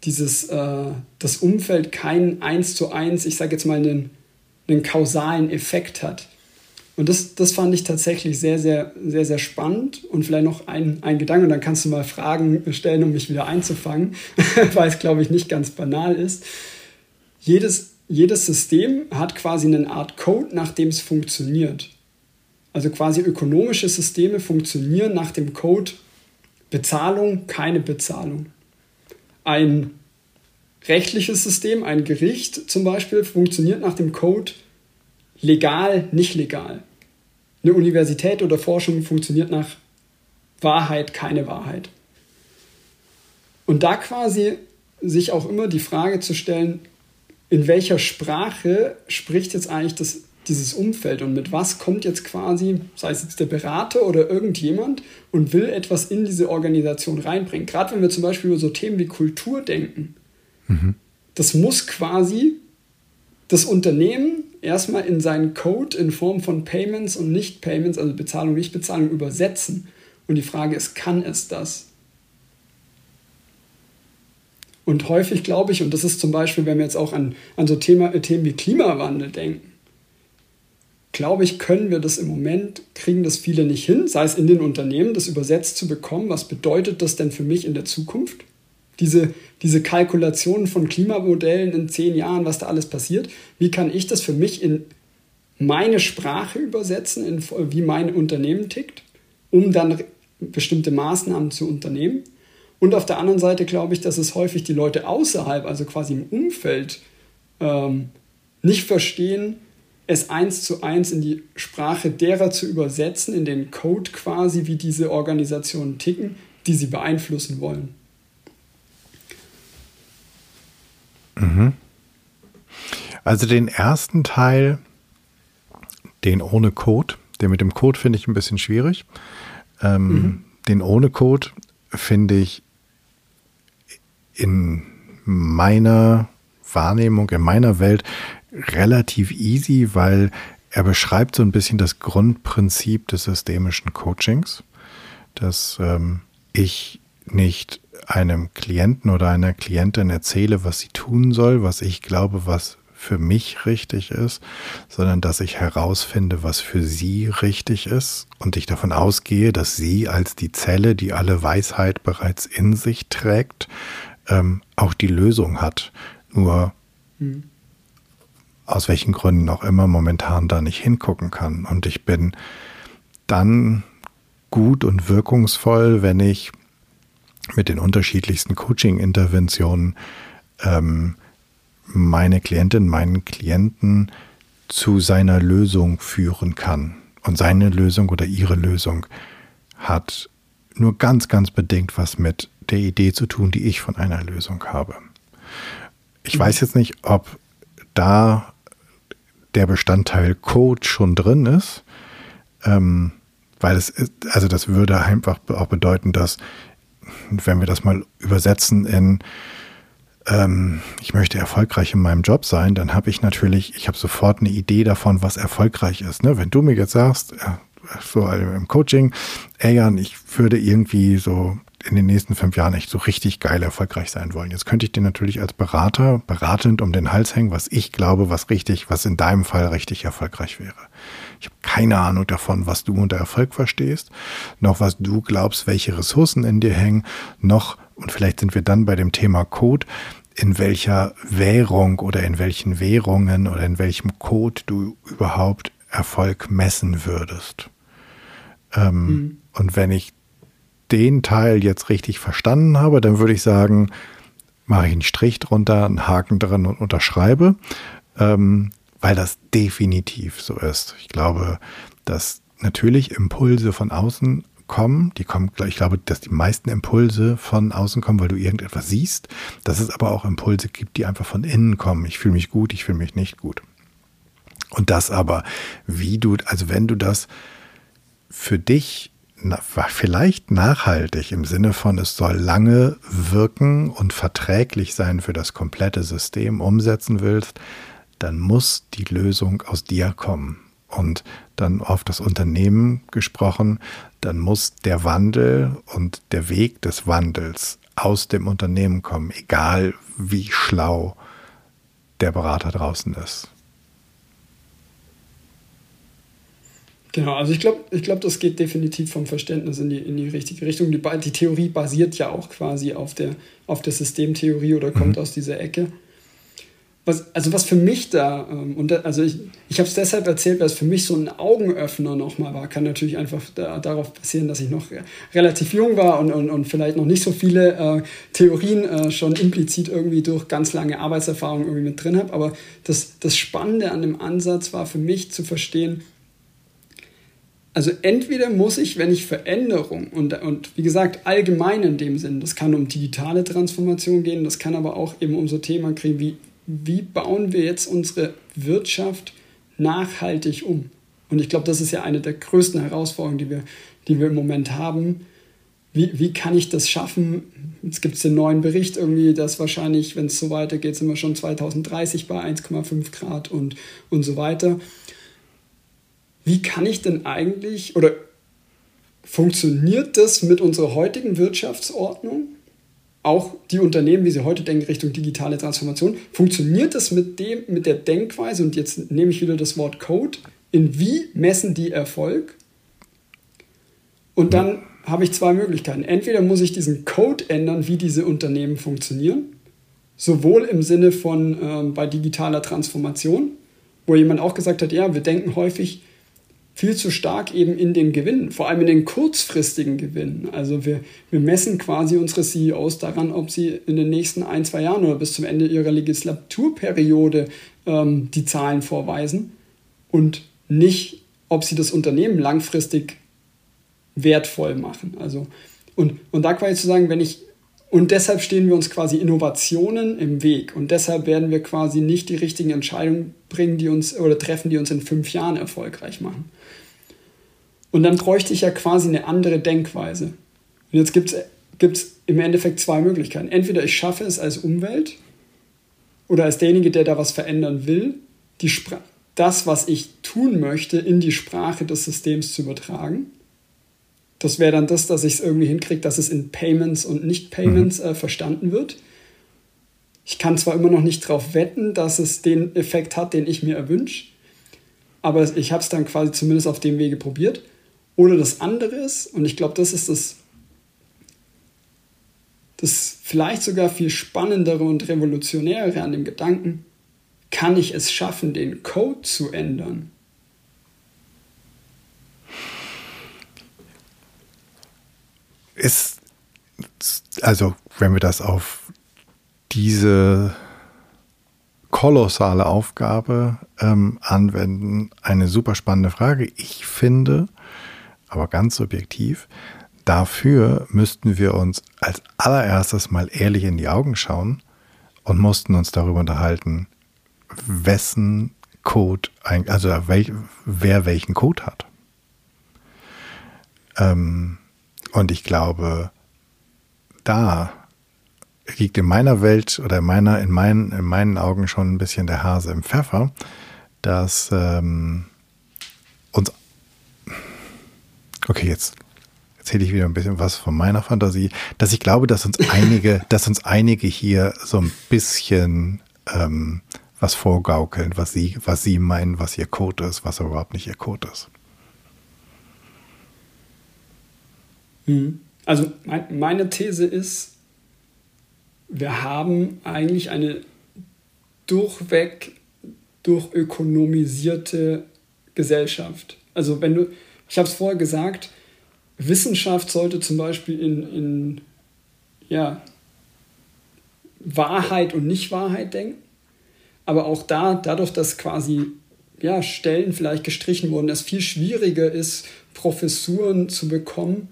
dieses, äh, das Umfeld keinen eins zu eins, ich sage jetzt mal, einen, einen kausalen Effekt hat. Und das, das fand ich tatsächlich sehr, sehr, sehr, sehr spannend. Und vielleicht noch ein, ein Gedanke, und dann kannst du mal Fragen stellen, um mich wieder einzufangen, weil es, glaube ich, nicht ganz banal ist. Jedes, jedes System hat quasi eine Art Code, nach dem es funktioniert. Also quasi ökonomische Systeme funktionieren nach dem Code Bezahlung, keine Bezahlung. Ein rechtliches System, ein Gericht zum Beispiel, funktioniert nach dem Code legal, nicht legal eine Universität oder Forschung funktioniert nach Wahrheit, keine Wahrheit. Und da quasi sich auch immer die Frage zu stellen, in welcher Sprache spricht jetzt eigentlich das, dieses Umfeld und mit was kommt jetzt quasi, sei es jetzt der Berater oder irgendjemand und will etwas in diese Organisation reinbringen. Gerade wenn wir zum Beispiel über so Themen wie Kultur denken. Mhm. Das muss quasi das Unternehmen erstmal in seinen Code in Form von Payments und Nicht-Payments, also Bezahlung, Nicht-Bezahlung, übersetzen. Und die Frage ist, kann es das? Und häufig glaube ich, und das ist zum Beispiel, wenn wir jetzt auch an, an so Thema, Themen wie Klimawandel denken, glaube ich, können wir das im Moment, kriegen das viele nicht hin, sei es in den Unternehmen, das übersetzt zu bekommen. Was bedeutet das denn für mich in der Zukunft? diese, diese Kalkulationen von Klimamodellen in zehn Jahren, was da alles passiert, wie kann ich das für mich in meine Sprache übersetzen, in, wie mein Unternehmen tickt, um dann bestimmte Maßnahmen zu unternehmen. Und auf der anderen Seite glaube ich, dass es häufig die Leute außerhalb, also quasi im Umfeld, ähm, nicht verstehen, es eins zu eins in die Sprache derer zu übersetzen, in den Code quasi, wie diese Organisationen ticken, die sie beeinflussen wollen. Mhm. Also den ersten Teil, den ohne Code, den mit dem Code finde ich ein bisschen schwierig. Ähm, mhm. Den ohne Code finde ich in meiner Wahrnehmung, in meiner Welt relativ easy, weil er beschreibt so ein bisschen das Grundprinzip des systemischen Coachings, dass ähm, ich nicht einem Klienten oder einer Klientin erzähle, was sie tun soll, was ich glaube, was für mich richtig ist, sondern dass ich herausfinde, was für sie richtig ist und ich davon ausgehe, dass sie als die Zelle, die alle Weisheit bereits in sich trägt, ähm, auch die Lösung hat. Nur mhm. Aus welchen Gründen auch immer momentan da nicht hingucken kann. Und ich bin dann gut und wirkungsvoll, wenn ich mit den unterschiedlichsten Coaching-Interventionen ähm, meine Klientin, meinen Klienten zu seiner Lösung führen kann. Und seine Lösung oder ihre Lösung hat nur ganz, ganz bedingt was mit der Idee zu tun, die ich von einer Lösung habe. Ich mhm. weiß jetzt nicht, ob da der Bestandteil Code schon drin ist, ähm, weil es ist, also das würde einfach auch bedeuten, dass wenn wir das mal übersetzen in ähm, ich möchte erfolgreich in meinem Job sein, dann habe ich natürlich, ich habe sofort eine Idee davon, was erfolgreich ist. Ne? Wenn du mir jetzt sagst, so im Coaching, ey Jan, ich würde irgendwie so in den nächsten fünf Jahren echt so richtig geil erfolgreich sein wollen. Jetzt könnte ich dir natürlich als Berater beratend um den Hals hängen, was ich glaube, was richtig, was in deinem Fall richtig erfolgreich wäre. Ich habe keine Ahnung davon, was du unter Erfolg verstehst, noch was du glaubst, welche Ressourcen in dir hängen, noch, und vielleicht sind wir dann bei dem Thema Code, in welcher Währung oder in welchen Währungen oder in welchem Code du überhaupt Erfolg messen würdest. Ähm, mhm. Und wenn ich den Teil jetzt richtig verstanden habe, dann würde ich sagen, mache ich einen Strich drunter, einen Haken dran und unterschreibe, ähm, weil das definitiv so ist. Ich glaube, dass natürlich Impulse von außen kommen. Die kommen, ich glaube, dass die meisten Impulse von außen kommen, weil du irgendetwas siehst. Dass es aber auch Impulse gibt, die einfach von innen kommen. Ich fühle mich gut, ich fühle mich nicht gut. Und das aber, wie du, also wenn du das für dich vielleicht nachhaltig im Sinne von, es soll lange wirken und verträglich sein für das komplette System umsetzen willst, dann muss die Lösung aus dir kommen. Und dann auf das Unternehmen gesprochen, dann muss der Wandel und der Weg des Wandels aus dem Unternehmen kommen, egal wie schlau der Berater draußen ist. Genau, also ich glaube, ich glaub, das geht definitiv vom Verständnis in die, in die richtige Richtung. Die, die Theorie basiert ja auch quasi auf der, auf der Systemtheorie oder kommt mhm. aus dieser Ecke. Was, also was für mich da, ähm, und da, also ich, ich habe es deshalb erzählt, weil es für mich so ein Augenöffner nochmal war. Kann natürlich einfach da, darauf passieren, dass ich noch relativ jung war und, und, und vielleicht noch nicht so viele äh, Theorien äh, schon implizit irgendwie durch ganz lange Arbeitserfahrung irgendwie mit drin habe. Aber das, das Spannende an dem Ansatz war für mich zu verstehen, also entweder muss ich, wenn ich Veränderung und, und wie gesagt allgemein in dem Sinn, das kann um digitale Transformation gehen, das kann aber auch eben um so Themen kriegen wie, wie bauen wir jetzt unsere Wirtschaft nachhaltig um? Und ich glaube, das ist ja eine der größten Herausforderungen, die wir, die wir im Moment haben. Wie, wie kann ich das schaffen? Jetzt gibt es den neuen Bericht irgendwie, dass wahrscheinlich, wenn es so weitergeht, sind wir schon 2030 bei 1,5 Grad und, und so weiter wie kann ich denn eigentlich oder funktioniert das mit unserer heutigen Wirtschaftsordnung? Auch die Unternehmen, wie sie heute denken, Richtung digitale Transformation, funktioniert das mit, dem, mit der Denkweise, und jetzt nehme ich wieder das Wort Code, in wie messen die Erfolg? Und dann habe ich zwei Möglichkeiten. Entweder muss ich diesen Code ändern, wie diese Unternehmen funktionieren, sowohl im Sinne von äh, bei digitaler Transformation, wo jemand auch gesagt hat, ja, wir denken häufig, viel zu stark eben in den Gewinnen, vor allem in den kurzfristigen Gewinnen. Also wir, wir messen quasi unsere CEOs daran, ob sie in den nächsten ein, zwei Jahren oder bis zum Ende ihrer Legislaturperiode ähm, die Zahlen vorweisen und nicht, ob sie das Unternehmen langfristig wertvoll machen. Also, und, und da quasi zu sagen, wenn ich und deshalb stehen wir uns quasi Innovationen im Weg. Und deshalb werden wir quasi nicht die richtigen Entscheidungen bringen, die uns oder treffen, die uns in fünf Jahren erfolgreich machen. Und dann bräuchte ich ja quasi eine andere Denkweise. Und jetzt gibt es im Endeffekt zwei Möglichkeiten. Entweder ich schaffe es als Umwelt oder als derjenige, der da was verändern will, die das, was ich tun möchte, in die Sprache des Systems zu übertragen. Das wäre dann das, dass ich es irgendwie hinkriege, dass es in Payments und Nicht-Payments mhm. äh, verstanden wird. Ich kann zwar immer noch nicht darauf wetten, dass es den Effekt hat, den ich mir erwünsche, aber ich habe es dann quasi zumindest auf dem Wege probiert. Oder das andere ist, und ich glaube, das ist das, das vielleicht sogar viel spannendere und revolutionärere an dem Gedanken, kann ich es schaffen, den Code zu ändern? Ist, also wenn wir das auf diese kolossale Aufgabe ähm, anwenden, eine super spannende Frage. Ich finde, aber ganz subjektiv, dafür müssten wir uns als allererstes mal ehrlich in die Augen schauen und mussten uns darüber unterhalten, wessen Code, also wer welchen Code hat. Ähm, und ich glaube, da liegt in meiner Welt oder in, meiner, in, meinen, in meinen Augen schon ein bisschen der Hase im Pfeffer, dass ähm, uns. Okay, jetzt erzähle ich wieder ein bisschen was von meiner Fantasie, dass ich glaube, dass uns einige, dass uns einige hier so ein bisschen ähm, was vorgaukeln, was sie, was sie meinen, was ihr Code ist, was überhaupt nicht ihr Code ist. Also meine These ist, wir haben eigentlich eine durchweg durchökonomisierte Gesellschaft. Also wenn du, ich habe es vorher gesagt, Wissenschaft sollte zum Beispiel in, in ja, Wahrheit und Nichtwahrheit denken. Aber auch da, dadurch, dass quasi ja, Stellen vielleicht gestrichen wurden, es viel schwieriger ist, Professuren zu bekommen,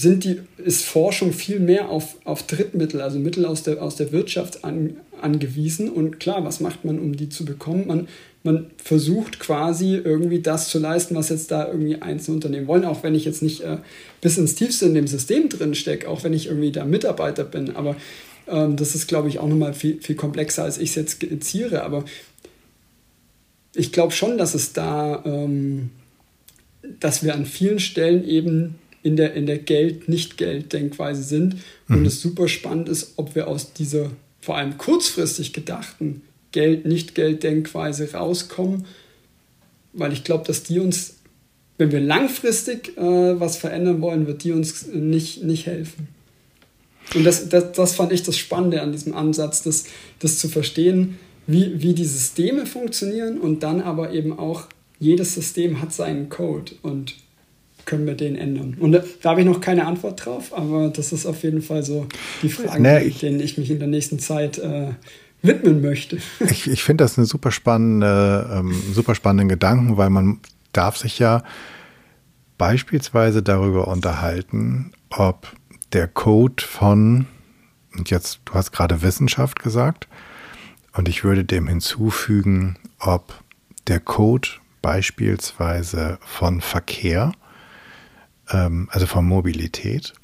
sind die, ist Forschung viel mehr auf, auf Drittmittel, also Mittel aus der, aus der Wirtschaft an, angewiesen. Und klar, was macht man, um die zu bekommen? Man, man versucht quasi irgendwie das zu leisten, was jetzt da irgendwie einzelne Unternehmen wollen, auch wenn ich jetzt nicht äh, bis ins Tiefste in dem System drin stecke, auch wenn ich irgendwie da Mitarbeiter bin. Aber ähm, das ist, glaube ich, auch nochmal viel, viel komplexer, als ich es jetzt skizziere. Aber ich glaube schon, dass es da, ähm, dass wir an vielen Stellen eben in der, in der Geld-Nicht-Geld-Denkweise sind. Und mhm. es super spannend ist, ob wir aus dieser vor allem kurzfristig gedachten Geld-Nicht-Geld-Denkweise rauskommen, weil ich glaube, dass die uns, wenn wir langfristig äh, was verändern wollen, wird die uns nicht, nicht helfen. Und das, das, das fand ich das Spannende an diesem Ansatz, das, das zu verstehen, wie, wie die Systeme funktionieren und dann aber eben auch, jedes System hat seinen Code und können wir den ändern? Und da, da habe ich noch keine Antwort drauf, aber das ist auf jeden Fall so die Frage, nee, denen ich mich in der nächsten Zeit äh, widmen möchte. Ich, ich finde das eine super spannende, ähm, super spannenden Gedanken, weil man darf sich ja beispielsweise darüber unterhalten, ob der Code von, und jetzt, du hast gerade Wissenschaft gesagt, und ich würde dem hinzufügen, ob der Code beispielsweise von Verkehr also von Mobilität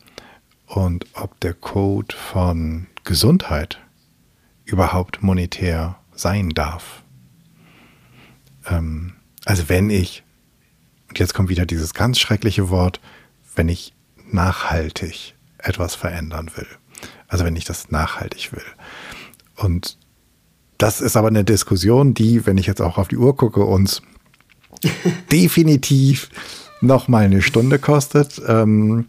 und ob der Code von Gesundheit überhaupt monetär sein darf. Ähm, also wenn ich, und jetzt kommt wieder dieses ganz schreckliche Wort, wenn ich nachhaltig etwas verändern will. Also wenn ich das nachhaltig will. Und das ist aber eine Diskussion, die, wenn ich jetzt auch auf die Uhr gucke, uns definitiv noch mal eine Stunde kostet, ähm,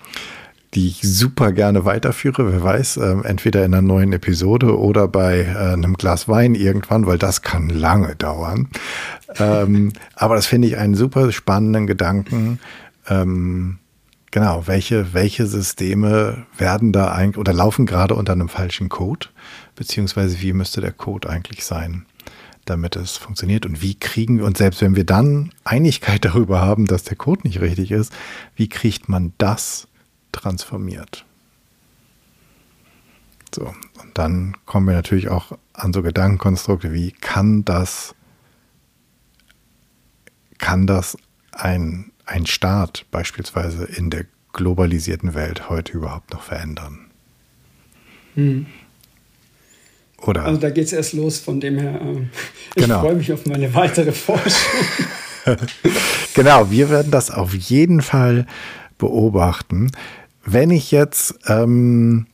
die ich super gerne weiterführe. Wer weiß, ähm, entweder in einer neuen Episode oder bei äh, einem Glas Wein irgendwann, weil das kann lange dauern. ähm, aber das finde ich einen super spannenden Gedanken. Ähm, genau, welche, welche Systeme werden da eigentlich oder laufen gerade unter einem falschen Code? Beziehungsweise wie müsste der Code eigentlich sein? Damit es funktioniert? Und wie kriegen wir, und selbst wenn wir dann Einigkeit darüber haben, dass der Code nicht richtig ist, wie kriegt man das transformiert? So, und dann kommen wir natürlich auch an so Gedankenkonstrukte wie, kann das, kann das ein, ein Staat beispielsweise in der globalisierten Welt heute überhaupt noch verändern? Hm. Oder? Also da geht es erst los, von dem her, äh, ich genau. freue mich auf meine weitere Forschung. genau, wir werden das auf jeden Fall beobachten. Wenn ich jetzt ähm,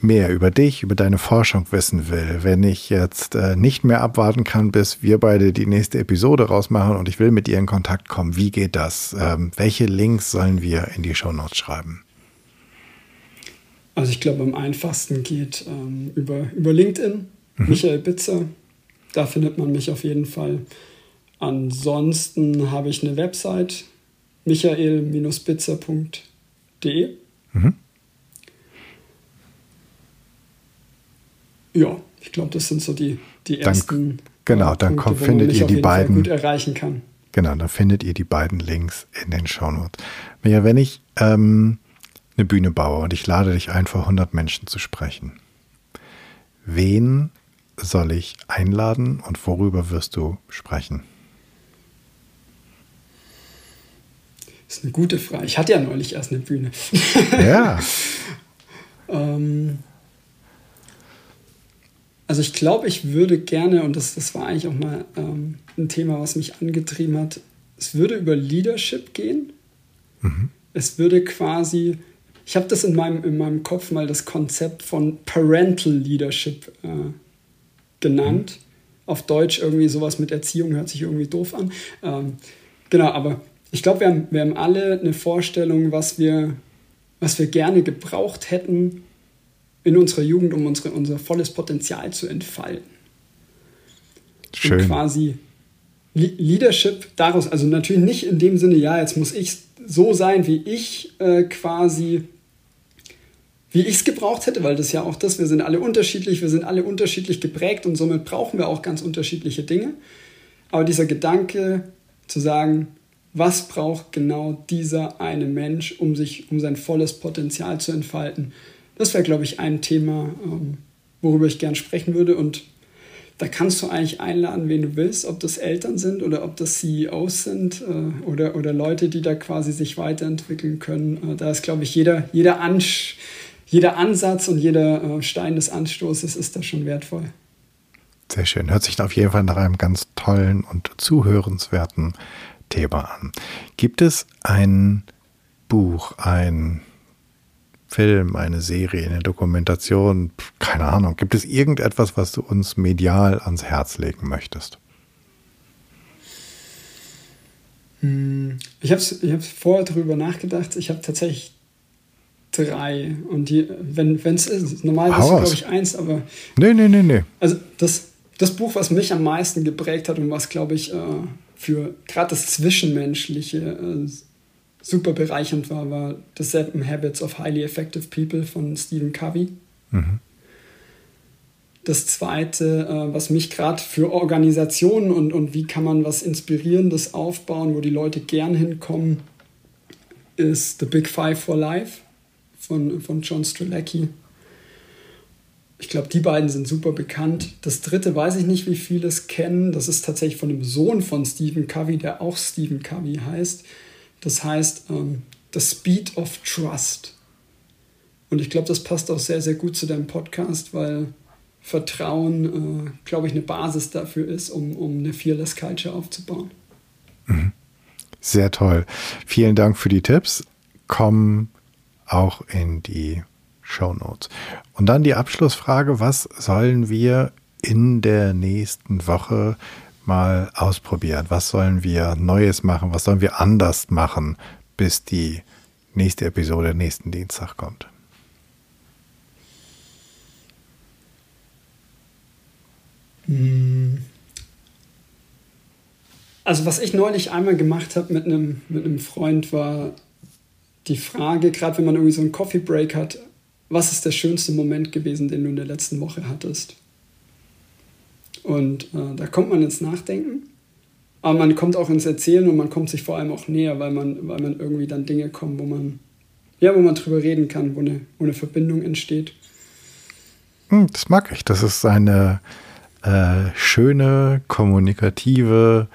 mehr über dich, über deine Forschung wissen will, wenn ich jetzt äh, nicht mehr abwarten kann, bis wir beide die nächste Episode rausmachen und ich will mit dir in Kontakt kommen, wie geht das? Ähm, welche Links sollen wir in die Show Notes schreiben? Also ich glaube, am einfachsten geht ähm, über, über LinkedIn, mhm. Michael Bitzer. Da findet man mich auf jeden Fall. Ansonsten habe ich eine Website, michael-bitzer.de. Mhm. Ja, ich glaube, das sind so die, die ersten. Dann, genau, dann Punkte, kommt, findet ihr die beiden. gut erreichen kann. Genau, dann findet ihr die beiden Links in den Shownotes. Ja, wenn ich ähm, eine Bühne baue und ich lade dich ein, vor 100 Menschen zu sprechen, wen soll ich einladen und worüber wirst du sprechen? Das ist eine gute Frage. Ich hatte ja neulich erst eine Bühne. Ja. ähm, also ich glaube, ich würde gerne, und das, das war eigentlich auch mal ähm, ein Thema, was mich angetrieben hat, es würde über Leadership gehen. Mhm. Es würde quasi, ich habe das in meinem, in meinem Kopf mal das Konzept von Parental Leadership äh, genannt. Auf Deutsch irgendwie sowas mit Erziehung hört sich irgendwie doof an. Ähm, genau, aber ich glaube, wir haben, wir haben alle eine Vorstellung, was wir, was wir gerne gebraucht hätten, in unserer Jugend, um unsere, unser volles Potenzial zu entfalten. Schön. Und quasi Leadership daraus, also natürlich nicht in dem Sinne, ja, jetzt muss ich so sein, wie ich äh, quasi, wie ich es gebraucht hätte, weil das ja auch das, wir sind alle unterschiedlich, wir sind alle unterschiedlich geprägt und somit brauchen wir auch ganz unterschiedliche Dinge. Aber dieser Gedanke zu sagen, was braucht genau dieser eine Mensch, um sich, um sein volles Potenzial zu entfalten, das wäre, glaube ich, ein Thema, ähm, worüber ich gern sprechen würde. Und da kannst du eigentlich einladen, wen du willst, ob das Eltern sind oder ob das CEOs sind äh, oder, oder Leute, die da quasi sich weiterentwickeln können. Äh, da ist, glaube ich, jeder, jeder, Ansch jeder Ansatz und jeder äh, Stein des Anstoßes ist da schon wertvoll. Sehr schön. Hört sich auf jeden Fall nach einem ganz tollen und zuhörenswerten Thema an. Gibt es ein Buch, ein Film, eine Serie, eine Dokumentation, keine Ahnung. Gibt es irgendetwas, was du uns medial ans Herz legen möchtest? Hm, ich habe ich vorher darüber nachgedacht. Ich habe tatsächlich drei. Und die, wenn es ist, normal ist es, glaube ich, eins, aber. Nee, nee, nee, nee. Also das, das Buch, was mich am meisten geprägt hat und was, glaube ich, äh, für gerade das Zwischenmenschliche äh, super bereichernd war, war The Seven Habits of Highly Effective People von Stephen Covey. Mhm. Das zweite, äh, was mich gerade für Organisationen und, und wie kann man was Inspirierendes aufbauen, wo die Leute gern hinkommen, ist The Big Five for Life von, von John Strelacki. Ich glaube, die beiden sind super bekannt. Das dritte weiß ich nicht, wie viele es kennen. Das ist tatsächlich von dem Sohn von Stephen Covey, der auch Stephen Covey heißt. Das heißt, ähm, The Speed of Trust. Und ich glaube, das passt auch sehr, sehr gut zu deinem Podcast, weil Vertrauen, äh, glaube ich, eine Basis dafür ist, um, um eine Fearless Culture aufzubauen. Mhm. Sehr toll. Vielen Dank für die Tipps. Kommen auch in die Show Notes. Und dann die Abschlussfrage: Was sollen wir in der nächsten Woche mal ausprobieren? Was sollen wir Neues machen? Was sollen wir anders machen, bis die nächste Episode nächsten Dienstag kommt? Hm. Also was ich neulich einmal gemacht habe mit einem, mit einem Freund war die Frage, gerade wenn man irgendwie so einen Coffee Break hat, was ist der schönste Moment gewesen, den du in der letzten Woche hattest? Und äh, da kommt man ins Nachdenken. Aber man kommt auch ins Erzählen und man kommt sich vor allem auch näher, weil man, weil man irgendwie dann Dinge kommt, wo man, ja, wo man drüber reden kann, wo eine, wo eine Verbindung entsteht. Hm, das mag ich. Das ist eine äh, schöne, kommunikative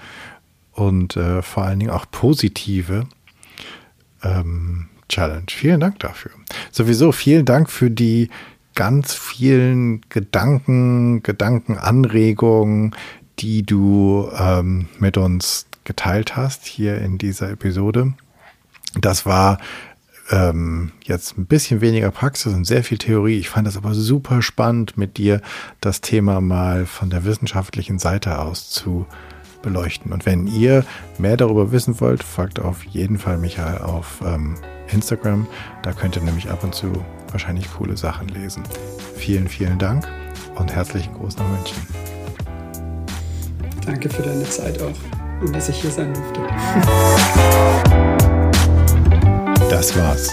und äh, vor allen Dingen auch positive ähm, Challenge. Vielen Dank dafür. Sowieso vielen Dank für die ganz vielen Gedanken, Gedankenanregungen, die du ähm, mit uns geteilt hast hier in dieser Episode. Das war ähm, jetzt ein bisschen weniger Praxis und sehr viel Theorie. Ich fand das aber super spannend, mit dir das Thema mal von der wissenschaftlichen Seite aus zu beleuchten. Und wenn ihr mehr darüber wissen wollt, folgt auf jeden Fall Michael auf ähm, Instagram. Da könnt ihr nämlich ab und zu wahrscheinlich coole Sachen lesen. Vielen, vielen Dank und herzlichen Gruß nach München. Danke für deine Zeit auch und dass ich hier sein durfte. Das war's.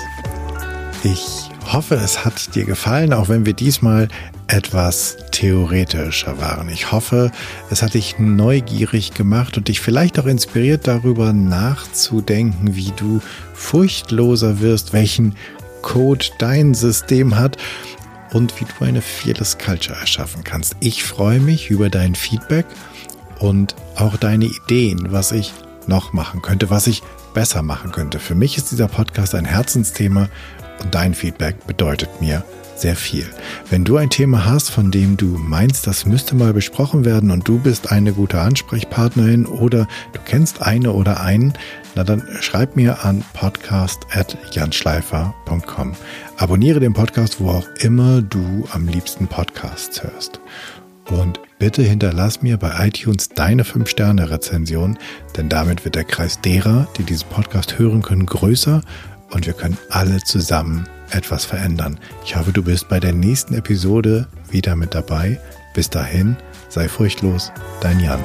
Ich hoffe, es hat dir gefallen, auch wenn wir diesmal etwas theoretischer waren. Ich hoffe, es hat dich neugierig gemacht und dich vielleicht auch inspiriert darüber nachzudenken, wie du furchtloser wirst, welchen Code dein System hat und wie du eine Fearless Culture erschaffen kannst. Ich freue mich über dein Feedback und auch deine Ideen, was ich noch machen könnte, was ich besser machen könnte. Für mich ist dieser Podcast ein Herzensthema und dein Feedback bedeutet mir sehr viel. Wenn du ein Thema hast, von dem du meinst, das müsste mal besprochen werden und du bist eine gute Ansprechpartnerin oder du kennst eine oder einen, na dann schreib mir an podcast.janschleifer.com. Abonniere den Podcast, wo auch immer du am liebsten Podcasts hörst. Und bitte hinterlass mir bei iTunes deine 5-Sterne-Rezension, denn damit wird der Kreis derer, die diesen Podcast hören können, größer und wir können alle zusammen etwas verändern. Ich hoffe, du bist bei der nächsten Episode wieder mit dabei. Bis dahin, sei furchtlos, dein Jan.